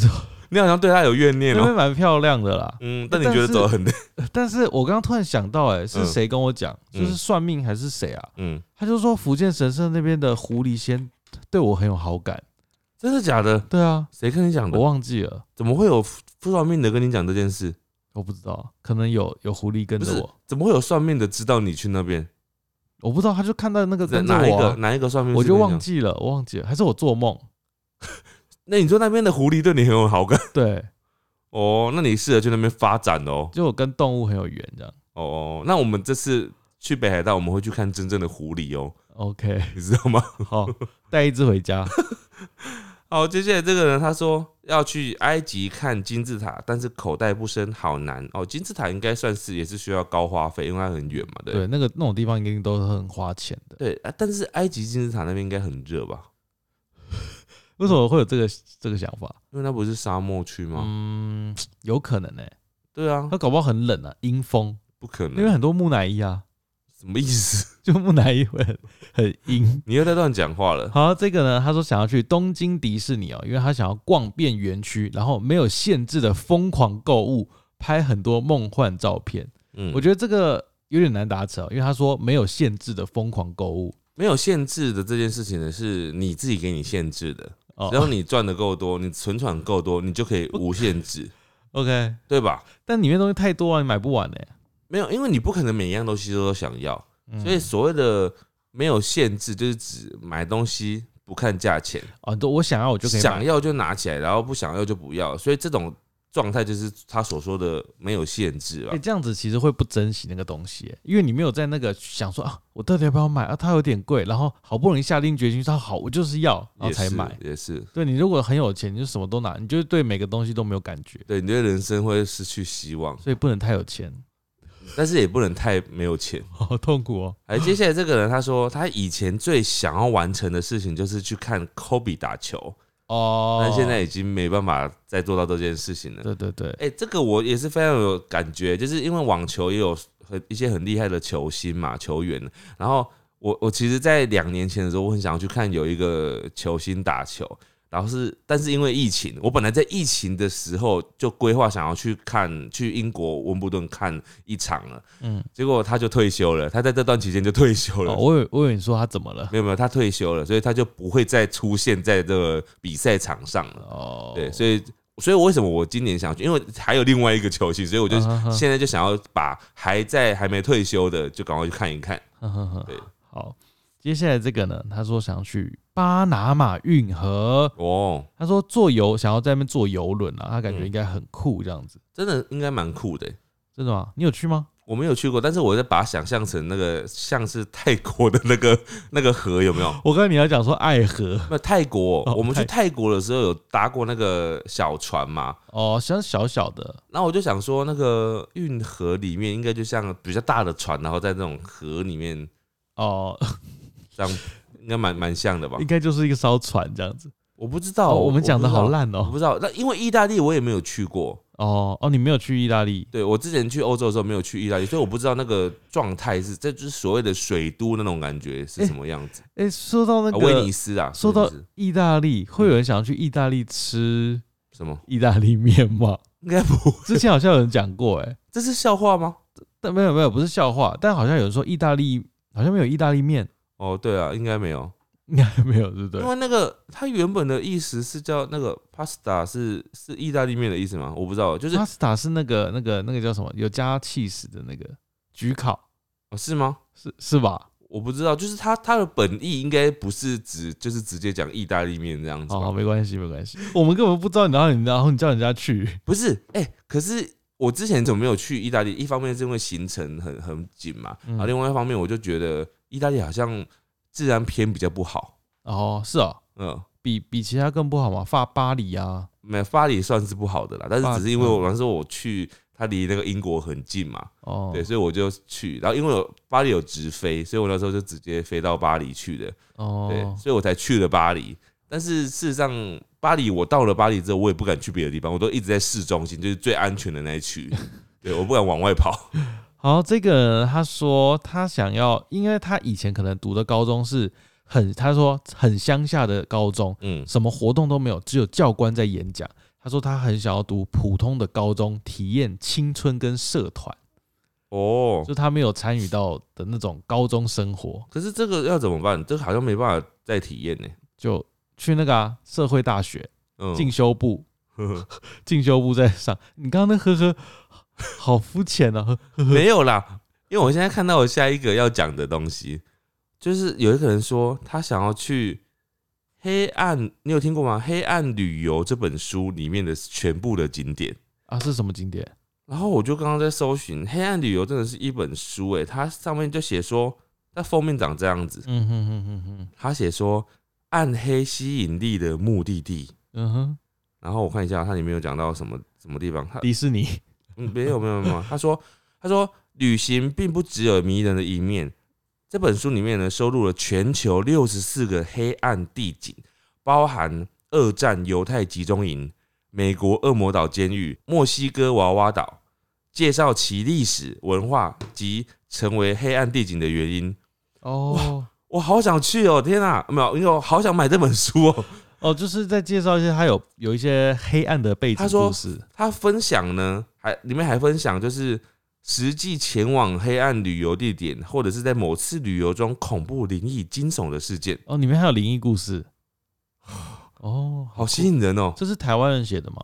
你好像对他有怨念那边哦。蛮漂亮的啦。嗯，但你觉得走得很累？但是我刚刚突然想到、哎，是嗯谁跟我讲？嗯就是算命还是谁啊？嗯，他就说福建神社那边的狐狸仙对我很有好感。真的假的？对啊，谁跟你讲的我？忘记了，怎么会有不算命的跟你讲这件事？我不知道，可能有有狐狸跟不是着我，，怎么会有算命的知道你去那边？我不知道，他就看到那个跟着哪一我啊、个哪一个算命师我就？忘记了，我忘记了，还是我做梦？那你说那边的狐狸对你很有好感 对，哦？那你适合去那边发展哦。就我跟动物很有缘，这样。哦，那我们这次去北海道，我们会去看真正的狐狸哦，OK，你知道吗？好，带一只回家。好，接下来这个人他说要去埃及看金字塔，但是口袋不深，好难哦。金字塔应该算是也是需要高花费，因为它很远嘛，对对，那个那种地方一定都是很花钱的。对啊。但是埃及金字塔那边应该很热吧？为什么会有这个这个想法？因为那不是沙漠区吗？嗯，有可能呢、对啊它，搞不好很冷啊，阴风，不可能，因为很多木乃伊啊，什么意思？就木乃伊会很很阴。你又在乱讲话了。好，这个呢，他说想要去东京迪士尼哦，因为他想要逛遍园区，然后没有限制的疯狂购物，拍很多梦幻照片。嗯，我觉得这个有点难达成哦，因为他说没有限制的疯狂购物没有限制的这件事情呢，是你自己给你限制的。哦只要你赚的够多，你存款够多，你就可以无限制，OK，对吧？但里面东西太多了，你买不完呢。没有，因为你不可能每一样东西都想要，嗯所以所谓的没有限制，就是指买东西不看价钱，哦，都我想要我就可以。想要就拿起来，然后不想要就不要。所以这种状态就是他所说的没有限制吧哎、？这样子其实会不珍惜那个东西耶，因为你没有在那个想说啊，我到底要不要买啊？它有点贵，然后好不容易下定决心说好，我就是要，然后才买。也是。对你如果很有钱，你就什么都拿，你就对每个东西都没有感觉，对，你的人生会失去希望，所以不能太有钱，但是也不能太没有钱。好痛苦哦。哎，接下来这个人他说，他以前最想要完成的事情就是去看 Kobe 打球，哦，但现在已经没办法再做到这件事情了。对对对，哎、这个我也是非常有感觉，就是因为网球也有很一些很厉害的球星嘛，球员。然后我我其实，在两年前的时候，我很想要去看有一个球星打球，然后是但是因为疫情，我本来在疫情的时候就规划想要去看去英国温布顿看一场了，嗯，结果他就退休了，他在这段期间就退休了。哦，我以为我以为你说他怎么了？没有没有，他退休了，所以他就不会再出现在这个比赛场上了。哦，对，所以所以为什么我今年想去？因为还有另外一个球星，所以我就现在就想要把还在还没退休的就赶快去看一看。对，好，接下来这个呢，他说想去巴拿马运河，哦，他说坐游想要在那边坐游轮啊，他感觉嗯应该很酷这样子，真的应该蛮酷的欸。真的吗？你有去吗？我没有去过，但是我在把它想象成那个像是泰国的那个 那个河有没有？我刚才你要讲说爱河那泰国，哦我们去泰泰国的时候有搭过那个小船嘛，哦，像小小的那我就想说，那个运河里面应该就像比较大的船，然后在那种河里面哦，这样，应该蛮蛮像的吧应？该就是一个艘船这样子。我不知道，哦，我们讲的好烂哦。我不知道。那因为意大利我也没有去过，哦哦，你没有去意大利对我之前去欧洲的时候没有去意大利，所以我不知道那个状态是，这就是所谓的水都那种感觉是什么样子。哎，说到那啊威尼，斯啊，说到意大利，会有人想要去意大利吃什么？意大利面吗？应该不，之前好像有人讲过，哎，这是笑话吗？但没有没有，不是笑话，但好像有人说意大利好像没有意大利面，哦，对啊，应该没有，应该没有，对不对因？为那个它原本的意思是叫那个 pasta 是是意大利面的意思吗？我不知道，就是 pasta 是那个那个那个叫什么？有加 cheese 的那个焗烤，哦是吗？是是吧？我不知道，就是它它的本意应该不是指就是直接讲意大利面这样子吧？好好，没关系没关系，我们根本不知道，然后你然后你叫人家去，不是，哎、可是我之前怎么没有去意大利？一方面是因为行程很很紧嘛，嗯然后另外一方面我就觉得意大利好像治安偏比较不好。哦，是哦，嗯，比比其他更不好嘛，法巴黎啊，没有巴黎算是不好的啦，但是只是因为我嗯那时候我去，它离那个英国很近嘛，哦，对，所以我就去。然后因为有巴黎有直飞，所以我那时候就直接飞到巴黎去的，哦对，哦，所以我才去了巴黎。但是事实上，巴黎我到了巴黎之后，我也不敢去别的地方，我都一直在市中心，就是最安全的那一区。对，我不敢往外跑。好，这个人他说他想要，因为他以前可能读的高中是很，他说很乡下的高中，嗯，什么活动都没有，只有教官在演讲。他说他很想要读普通的高中，体验青春跟社团，哦，就他没有参与到的那种高中生活，可是这个要怎么办？这好像没办法再体验呢。就去那个啊社会大学嗯，进修部，呵呵进修部在上。你刚刚那呵呵，好肤浅啊！呵呵呵没有啦，因为我现在看到我下一个要讲的东西，就是有一个人说他想要去黑暗，你有听过吗？《黑暗旅游》这本书里面的全部的景点。啊，是什么景点？然后我就刚刚在搜寻《黑暗旅游》，真的是一本书诶，它上面就写说，它封面长这样子，嗯哼哼哼哼，它写说暗黑吸引力的目的地。嗯哼，然后我看一下，它里面有讲到什么什么地方，它迪士尼。嗯，没有没有没有，他说他说旅行并不只有迷人的一面。这本书里面呢，收录了全球六十四个黑暗地景，包含二战犹太集中营、美国恶魔岛监狱、墨西哥娃娃岛，介绍其历史文化及成为黑暗地景的原因。哦我好想去哦！天哪，没有，因为我好想买这本书哦。哦，就是在介绍一些他有有一些黑暗的背景故事。他分享呢，还里面还分享就是实际前往黑暗旅游地点，或者是在某次旅游中恐怖、灵异、惊悚的事件，哦，里面还有灵异故事。哦，好吸引人哦！这是台湾人写的吗？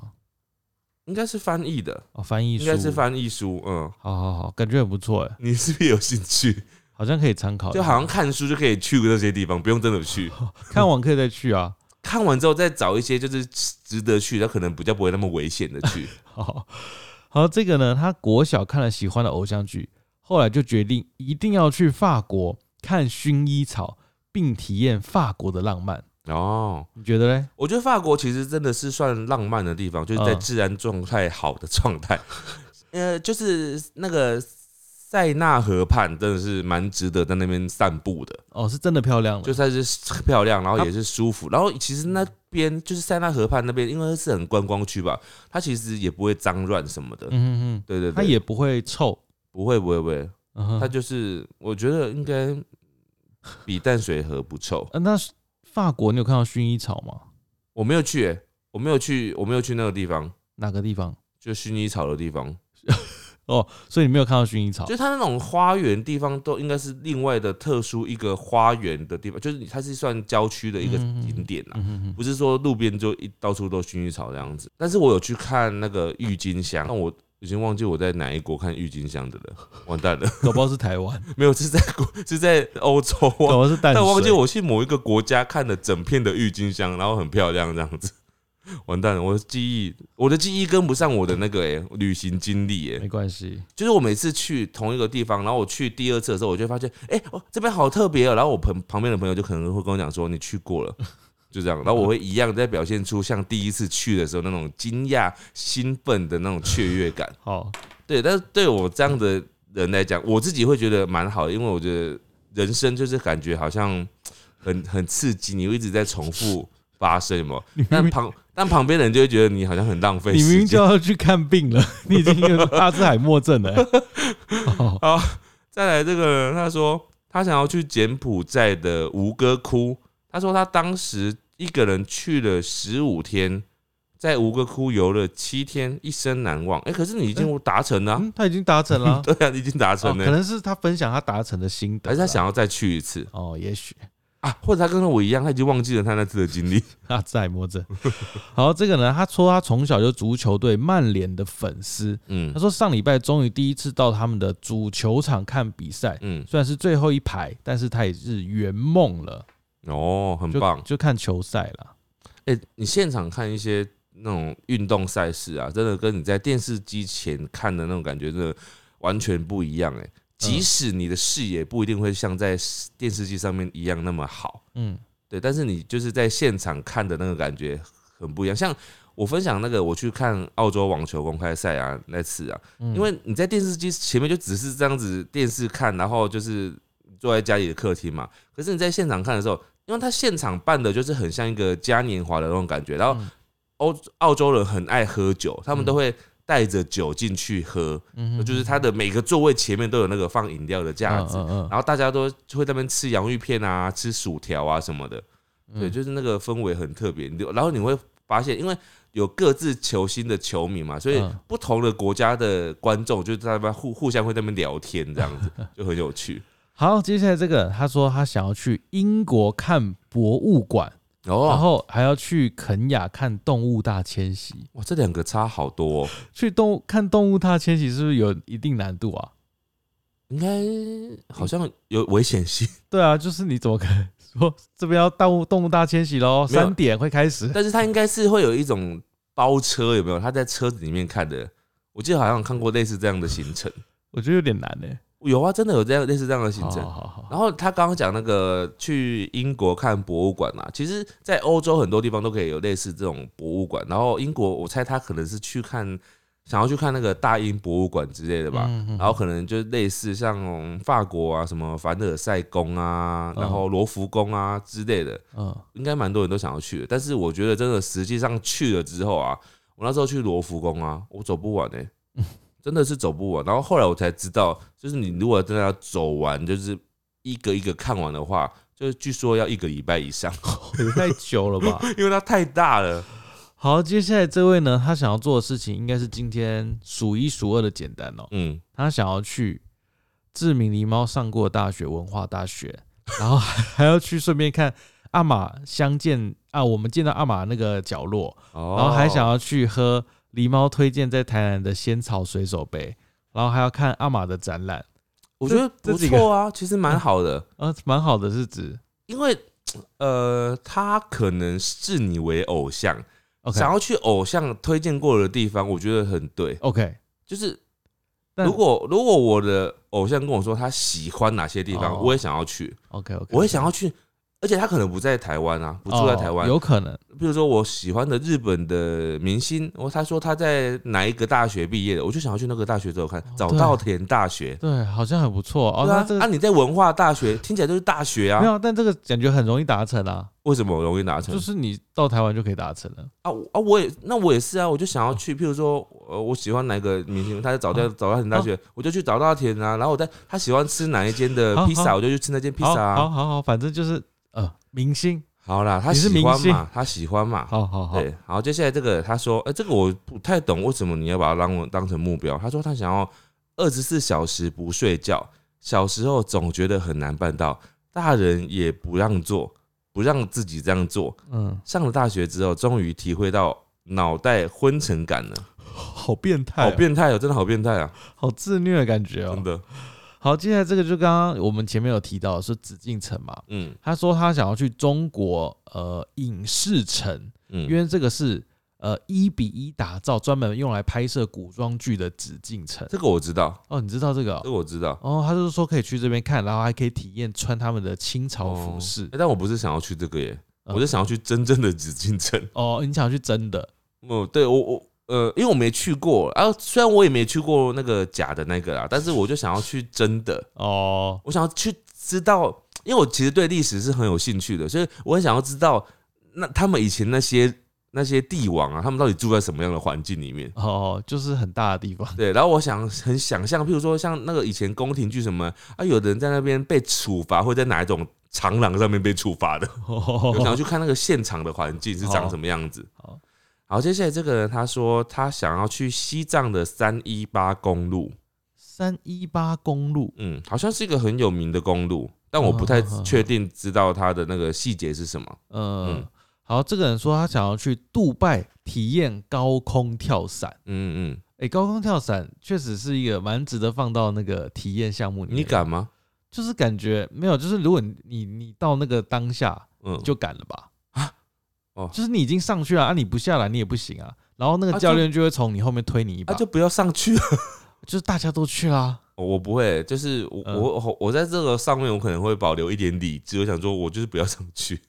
应该是翻译的，哦，翻译书应该是。翻译书。嗯，好好好，感觉很不错哎，你是不是有兴趣？好像可以参考。就好像看书就可以去这些地方，不用真的去。看完可以再去啊。看完之后再找一些就是值得去，他可能比较不会那么危险的去。好，好，这个呢，他国小看了喜欢的偶像剧，后来就决定一定要去法国看薰衣草，并体验法国的浪漫。哦，你觉得嘞？我觉得法国其实真的是算浪漫的地方，就是在嗯自然状态好的状态。呃，就是那个塞纳河畔，真的是蛮值得在那边散步的，哦，是真的漂亮了。就算是漂亮，然后也是舒服。然后其实那边就是塞纳河畔那边，因为是很观光区吧，它其实也不会脏乱什么的。嗯哼哼，对对对，它也不会臭。不会不会不会，嗯，它就是我觉得应该比淡水河不臭。呃那法国你有看到薰衣草吗？我没有去、欸，我没有去，我没有去那个地方，哪个地方？就薰衣草的地方。哦，所以你没有看到薰衣草就它那种花园地方都应该是另外的特殊一个花园的地方，就是它是算郊区的一个嗯景点啊，不是说路边就一到处都薰衣草这样子。但是我有去看那个郁金香，那我已经忘记我在哪一国看郁金香的了，完蛋了，搞不好是台湾，没有是在国是在欧洲，搞不好是淡但我忘记。我去某一个国家看了整片的郁金香，然后很漂亮这样子。完蛋了，我的记忆，我的记忆跟不上我的那个哎、旅行经历哎、没关系，就是我每次去同一个地方，然后我去第二次的时候，我就会发现，哎、哦，这边好特别哦。然后我朋旁边的朋友就可能会跟我讲说，你去过了，就这样。然后我会一样在表现出像第一次去的时候那种惊讶、兴奋的那种雀跃感。好，对，但是对我这样的人来讲，我自己会觉得蛮好的，因为我觉得人生就是感觉好像很很刺激，你会一直在重复发生嘛。你明明但旁但旁边的人就会觉得你好像很浪费你明明。就要去看病了，你已经有阿兹海默症了、哦好，再来这个人，他说他想要去柬埔寨的吴哥窟，他说他当时一个人去了十五天。在吴哥窟游了七天，一生难忘。哎、可是你已经达成了啊、嗯，他已经达成了啊、对啊，你已经达哦，成了，可能是他分享他达成的心得啦，还是他想要再去一次？哦，也许啊，或者他跟我一样，他已经忘记了他那次的经历。阿兹海默症。好，这个呢，他说他从小就足球队曼联的粉丝，嗯他说上礼拜终于第一次到他们的主球场看比赛，嗯，虽然是最后一排，但是他也是圆梦了，哦，很棒。就看球赛了。哎、你现场看一些那种运动赛事啊，真的跟你在电视机前看的那种感觉，真的完全不一样。哎，即使你的视野不一定会像在电视机上面一样那么好，嗯对，但是你就是在现场看的那个感觉很不一样。像我分享那个我去看澳洲网球公开赛啊那次啊，嗯，因为你在电视机前面就只是这样子电视看，然后就是坐在家里的客厅嘛。可是你在现场看的时候，因为他现场办的就是很像一个嘉年华的那种感觉，然后嗯欧澳洲人很爱喝酒，他们都会带着酒进去喝，嗯就是他的每个座位前面都有那个放饮料的架子，嗯嗯然后大家都会在那边吃洋芋片啊、吃薯条啊什么的。嗯对，就是那个氛围很特别。然后你会发现，因为有各自球星的球迷嘛，所以嗯不同的国家的观众就在那边互互相会在那边聊天，这样子 就很有趣。好，接下来这个他说他想要去英国看博物馆，然哦，后还要去肯雅看动物大迁徙。哇，这两个差好多、哦，去动物看动物大迁徙是不是有一定难度啊？应该好像有危险性，对啊，就是你怎么可能说这边要动物动物大迁徙喽？没有三点会开始。但是它应该是会有一种包车，有没有？他在车子里面看的，我记得好像看过类似这样的行程。我觉得有点难呢。有啊，真的有这样类似这样的行程。好好好，然后他刚刚讲那个去英国看博物馆啊，其实，在欧洲很多地方都可以有类似这种博物馆。然后英国，我猜他可能是去看，想要去看那个大英博物馆之类的吧。嗯嗯然后可能就类似像法国啊，什么凡尔赛宫啊，嗯然后罗浮宫啊之类的，嗯应该蛮多人都想要去的。但是我觉得真的实际上去了之后啊，我那时候去罗浮宫啊，我走不完哎、真的是走不完。然后后来我才知道，就是你如果真的要走完，就是一个一个看完的话，就是据说要一个礼拜以上，也太久了吧？因为它太大了。好，接下来这位呢，他想要做的事情应该是今天数一数二的简单哦。嗯，他想要去志明狸猫上过大学文化大学，然后还还要去顺便看阿玛相见啊，我们见到阿玛那个角落，然然后还想要去喝狸猫推荐在台南的仙草水手杯，然后还要看阿玛的展览，我觉得不错啊，其实蛮好的。啊，蛮好的，是指？因为呃，他可能视你为偶像 OK 想要去偶像推荐过的地方，我觉得很对。OK，就是但如果如果我的偶像跟我说他喜欢哪些地方，哦。我也想要去，OK OK，我也想要去，而且他可能不在台湾啊，不住在台湾。有可能比如说我喜欢的日本的明星，我他说他在哪一个大学毕业的，我就想要去那个大学走走看，早稻田大学。对，好像很不错哦。那这啊你在文化大学听起来就是大学啊，没有，但这个感觉很容易达成啊，为什么容易达成？就是你到台湾就可以达成了。啊啊，我也那我也是啊，我就想要去，譬如说，呃，我喜欢哪个明星，他在早稻早稻田大学，我就去早稻田啊。然后我在他喜欢吃哪一间的披萨，我就去吃那间披萨啊。好好好，反正就是呃，明星，好啦，他喜欢嘛，他喜欢嘛。好好好，对，好，接下来这个他说，呃，这个我不太懂，为什么你要把它当当成目标？他说他想要二十四小时不睡觉，小时候总觉得很难办到，大人也不让做，不让自己这样做。嗯，上了大学之后，终于体会到脑袋昏沉感了。好变态、好，变态哦，真的好变态啊，好自虐的感觉哦真。的，好，接下来这个就刚刚我们前面有提到的是紫禁城嘛，嗯他说他想要去中国呃影视城，嗯，因为这个是呃一比一打造，专门用来拍摄古装剧的紫禁城。这个我知道，哦，你知道这个、这哦？个我知道。哦，他就是说可以去这边看，然后还可以体验穿他们的清朝服哦饰欸。但我不是想要去这个耶，嗯我是想要去真正的紫禁城。哦，你想要去真的？哦，对我我呃，因为我没去过，然、后虽然我也没去过那个假的那个啦，但是我就想要去真的，哦，我想要去知道，因为我其实对历史是很有兴趣的，所以我很想要知道，那他们以前那些那些帝王啊，他们到底住在什么样的环境里面？哦，就是很大的地方。对，然后我想很想象，譬如说像那个以前宫廷剧什么啊，有的人在那边被处罚，会在哪一种长廊上面被处罚的？我想要去看那个现场的环境是长什么样子。好，好，接下来这个人他说他想要去西藏的三一八公路，三一八公路嗯，好像是一个很有名的公路，但我不太确定知道它的那个细节是什么。呃，嗯好，这个人说他想要去杜拜体验高空跳伞。嗯嗯，哎、高空跳伞确实是一个蛮值得放到那个体验项目里面。你？敢吗？就是感觉没有，就是如果你你你到那个当下嗯，就敢了吧？啊哦就是你已经上去了啊，你不下来你也不行啊。然后那个啊教练就会从你后面推你一把，啊，就不要上去了。就是大家都去啦。我不会，就是我、嗯我我我在这个上面，我可能会保留一点理智。我想说，我就是不要上去，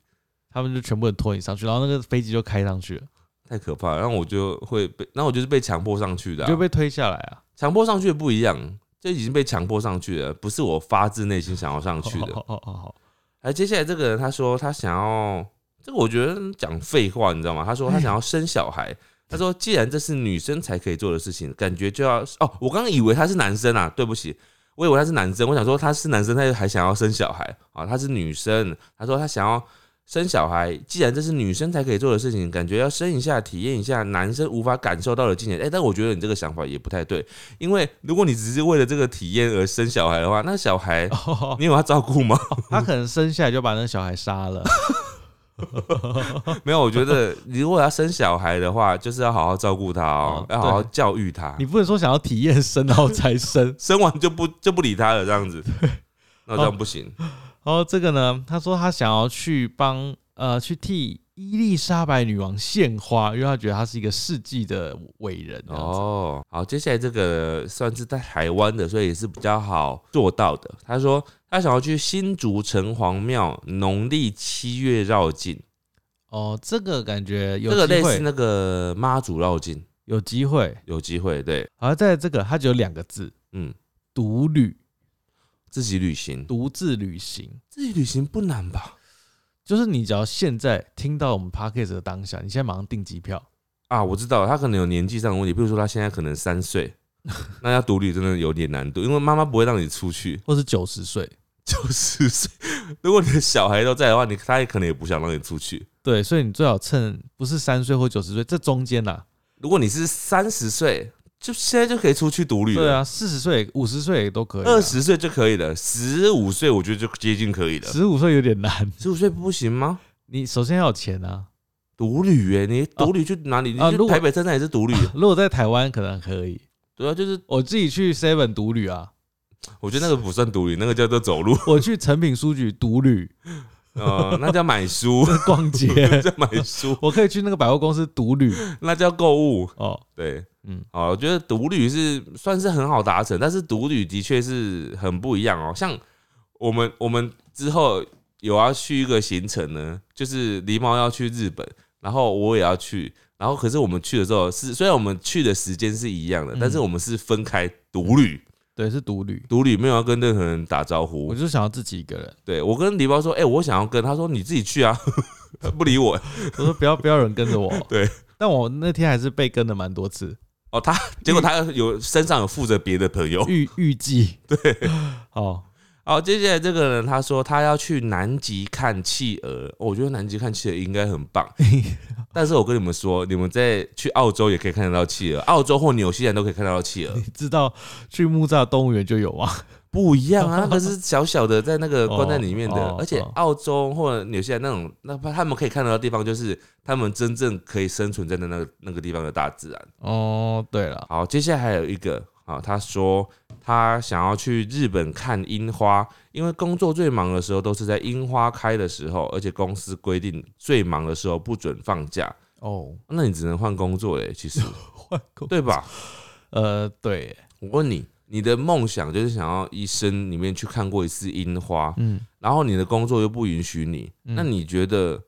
他们就全部人拖你上去，然后那个飞机就开上去了，太可怕了。然后我就会被，然后我就是被强迫上去的、啊，就被推下来啊。强迫上去的不一样，这已经被强迫上去了，不是我发自内心想要上去的。哦哦哦接下来这个人他说他想要，这个我觉得讲废话，你知道吗？他说他想要生小孩。他说：“既然这是女生才可以做的事情，感觉就要哦。我刚刚以为他是男生啊，对不起，我以为他是男生。我想说他是男生，他还想要生小孩啊。他是女生。他说他想要生小孩，既然这是女生才可以做的事情，感觉要生一下，体验一下男生无法感受到的境界。哎，但我觉得你这个想法也不太对，因为如果你只是为了这个体验而生小孩的话，那小孩哦你有要照顾吗？他可能生下来就把那个小孩杀了。没有，我觉得你如果要生小孩的话，就是要好好照顾他哦哦，要好好教育他。你不能说想要体验生然后才生。生完就不就不理他了，这样子，那这样不行。然后这个呢，他说他想要去帮呃去替伊丽莎白女王献花，因为她觉得她是一个世纪的伟人。哦，哦，好，接下来这个算是在台湾的，所以也是比较好做到的。他说他想要去新竹城隍庙，农历七月绕境，哦，这个感觉有这个类似那个妈祖绕境，有机会。有机会对，而，在这个它只有两个字，嗯，独旅，自己旅行，独自旅行。自己旅行不难吧？就是你只要现在听到我们 podcast 的当下，你现在马上订机票，啊，我知道他可能有年纪上的问题，比如说他现在可能三岁，那要独立真的有点难度，因为妈妈不会让你出去。或是九十岁。九十岁，如果你的小孩都在的话，你他也可能也不想让你出去。对，所以你最好趁不是三岁或九十岁这中间呐、如果你是三十岁，就现在就可以出去独旅了。对啊，四十岁、五十岁都可以啊。二十岁就可以了，十五岁我觉得就接近可以了。十五岁有点难，十五岁不行吗？你首先要有钱啊。独旅哎，你独旅去哪里？你去台北站站也是独旅。如果在台湾可能可以，对啊，就是我自己去 Seven 独旅啊，我觉得那个不算独旅，那个叫做走路，我去成品书局独旅呃，那叫买书，逛街，叫买书，我可以去那个百货公司独旅。那叫购物。哦，对，嗯，哦，我觉得独旅是算是很好达成，但是独旅的确是很不一样哦。像我们我们之后有要去一个行程呢，就是狸猫要去日本，然后我也要去，然后可是我们去的时候是虽然我们去的时间是一样的，嗯。但是我们是分开独旅，对，是独旅。独旅没有要跟任何人打招呼我。就想要自己一个人，对我跟李包说，哎、我想要跟，他说你自己去啊，他 不理我。我说不要不要有人跟着我。对，但我那天还是被跟了蛮多次，哦，他结果他有身上有附着别的朋友。预预计 对，哦，好，接下来这个人他说他要去南极看企鹅，哦我觉得南极看企鹅应该很棒。但是我跟你们说，你们在去澳洲也可以看得到企鹅，澳洲或纽西兰都可以看得到企鹅。你知道去木栅动物园就有啊？不一样啊，那个是小小的在那个关在里面的，而且哦澳洲或者纽西兰那种，那他们可以看得到的地方，就是他们真正可以生存在的那个那个地方的大自然。哦，对了，好，接下来还有一个啊，他说他想要去日本看樱花，因为工作最忙的时候都是在樱花开的时候，而且公司规定最忙的时候不准放假，哦，那你只能换工作嘞，其实。换工对吧？呃，对，我问你，你的梦想就是想要一生里面去看过一次樱花，嗯，然后你的工作又不允许你，嗯。那你觉得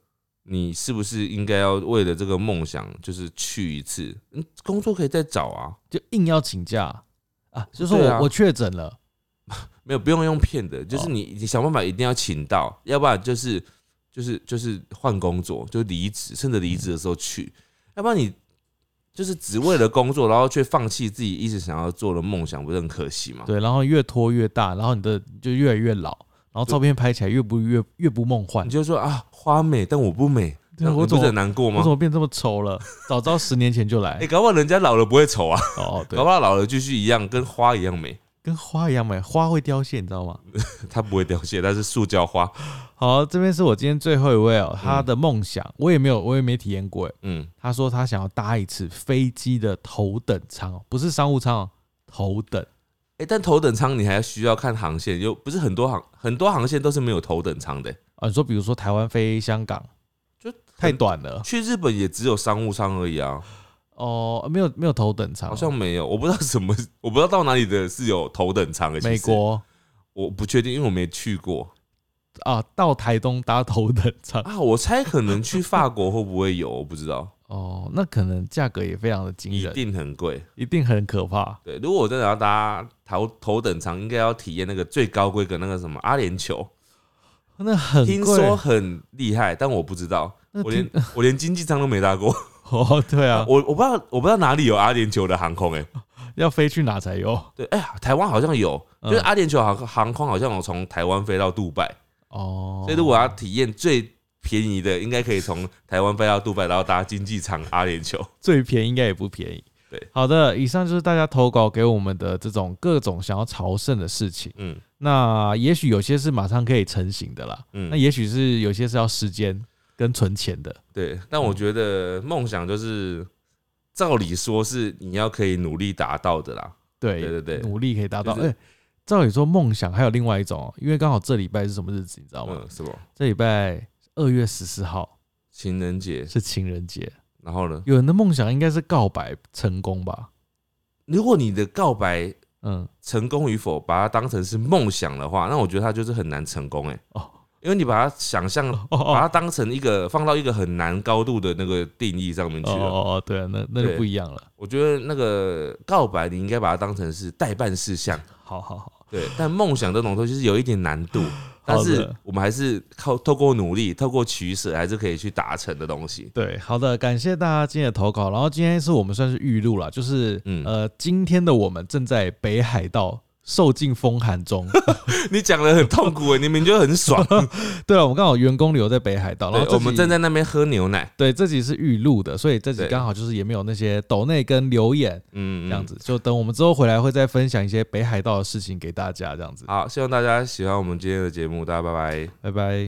你是不是应该要为了这个梦想，就是去一次？嗯，工作可以再找啊，就硬要请假啊，就说对啊。我我确诊了，没有不用用骗的，就是哦你你想办法一定要请到，要不然就是就是就是换工作，就离职，趁着离职的时候去，要不然你。就是只为了工作，然后却放弃自己一直想要做的梦想，不是很可惜吗？对，然后越拖越大，然后你的就越来越老，然后照片拍起来越不越越不梦幻。你，就说啊，花美，但我不美，那你不是对我怎么很难过吗我怎？么变这么丑了？早知道十年前就来哎、。搞不好人家老了不会丑啊，哦，对搞，不好老了继续一样，跟花一样美。跟花一样美，花会凋谢，你知道吗？它不会凋谢，它是塑胶花。好，这边是我今天最后一位哦，他的梦想我也没有，我也没体验过。哎，嗯，他说他想要搭一次飞机的头等舱哦，不是商务舱哦，头等。哎、但头等舱你还需要看航线，又不是很多航很多航线都是没有头等舱的、啊，你说比如说台湾飞香港就太短了。去日本也只有商务舱而已啊，哦，没有没有头等舱。哦，好像没有，我不知道什么，我不知道到哪里的是有头等舱的。美国。我不确定，因为我没去过。啊，到台东搭头等舱。啊。我猜可能去法国会不会有，我不知道，哦，那可能价格也非常的惊人，一定很贵。一定很可怕。对，如果我真的要搭头头等舱，应该要体验那个最高规格那个什么阿联酋，那很听说很厉害，但我不知道，那我连我连经济舱都没搭过，哦，对啊，我我不知道我不知道哪里有阿联酋的航空哎、要飞去哪才有对，哎、呀，台湾好像有，嗯就是阿联酋航航空好像有从台湾飞到杜拜，哦，所以如果要体验最便宜的，应该可以从台湾飞到杜拜，然后搭经济舱阿联酋。最便宜应该也不便宜。对，好的，以上就是大家投稿给我们的这种各种想要朝圣的事情。嗯那也许有些是马上可以成型的啦，嗯那嗯，也许是有些是要时间跟存钱的。对，但我觉得梦想就是，照理说是你要可以努力达到的啦。对对对对努力可以达到。哎、就是照理说梦想还有另外一种哦，因为刚好这礼拜是什么日子，你知道吗？嗯，什么这礼拜二月十四号情人节，是情人节，然后呢？有人的梦想应该是告白成功吧？如果你的告白嗯，成功与否，把它当成是梦想的话，那我觉得他就是很难成功哎、哦因为你把它想象，哦把它哦当成一个放到一个很难高度的那个定义上面去了。哦，对啊，那那就不一样了。我觉得那个告白，你应该把它当成是代办事项，好好好，对。但梦想这种东西是有一点难度，但是我们还是靠透过努力、透过取舍，还是可以去达成的东西。对，好的，感谢大家今天的投稿。然后今天是我们算是预录了，就是、嗯呃，今天的我们正在北海道受尽风寒中。你讲的很痛苦哎，你们就很爽。对了，我们刚好员工留在北海道，然后我们正在那边喝牛奶，对这集是预录的，所以这集刚好就是也没有那些抖内跟留言嗯，这样子。就等我们之后回来会再分享一些北海道的事情给大家，这样子。好，希望大家喜欢我们今天的节目，大家拜拜。拜拜。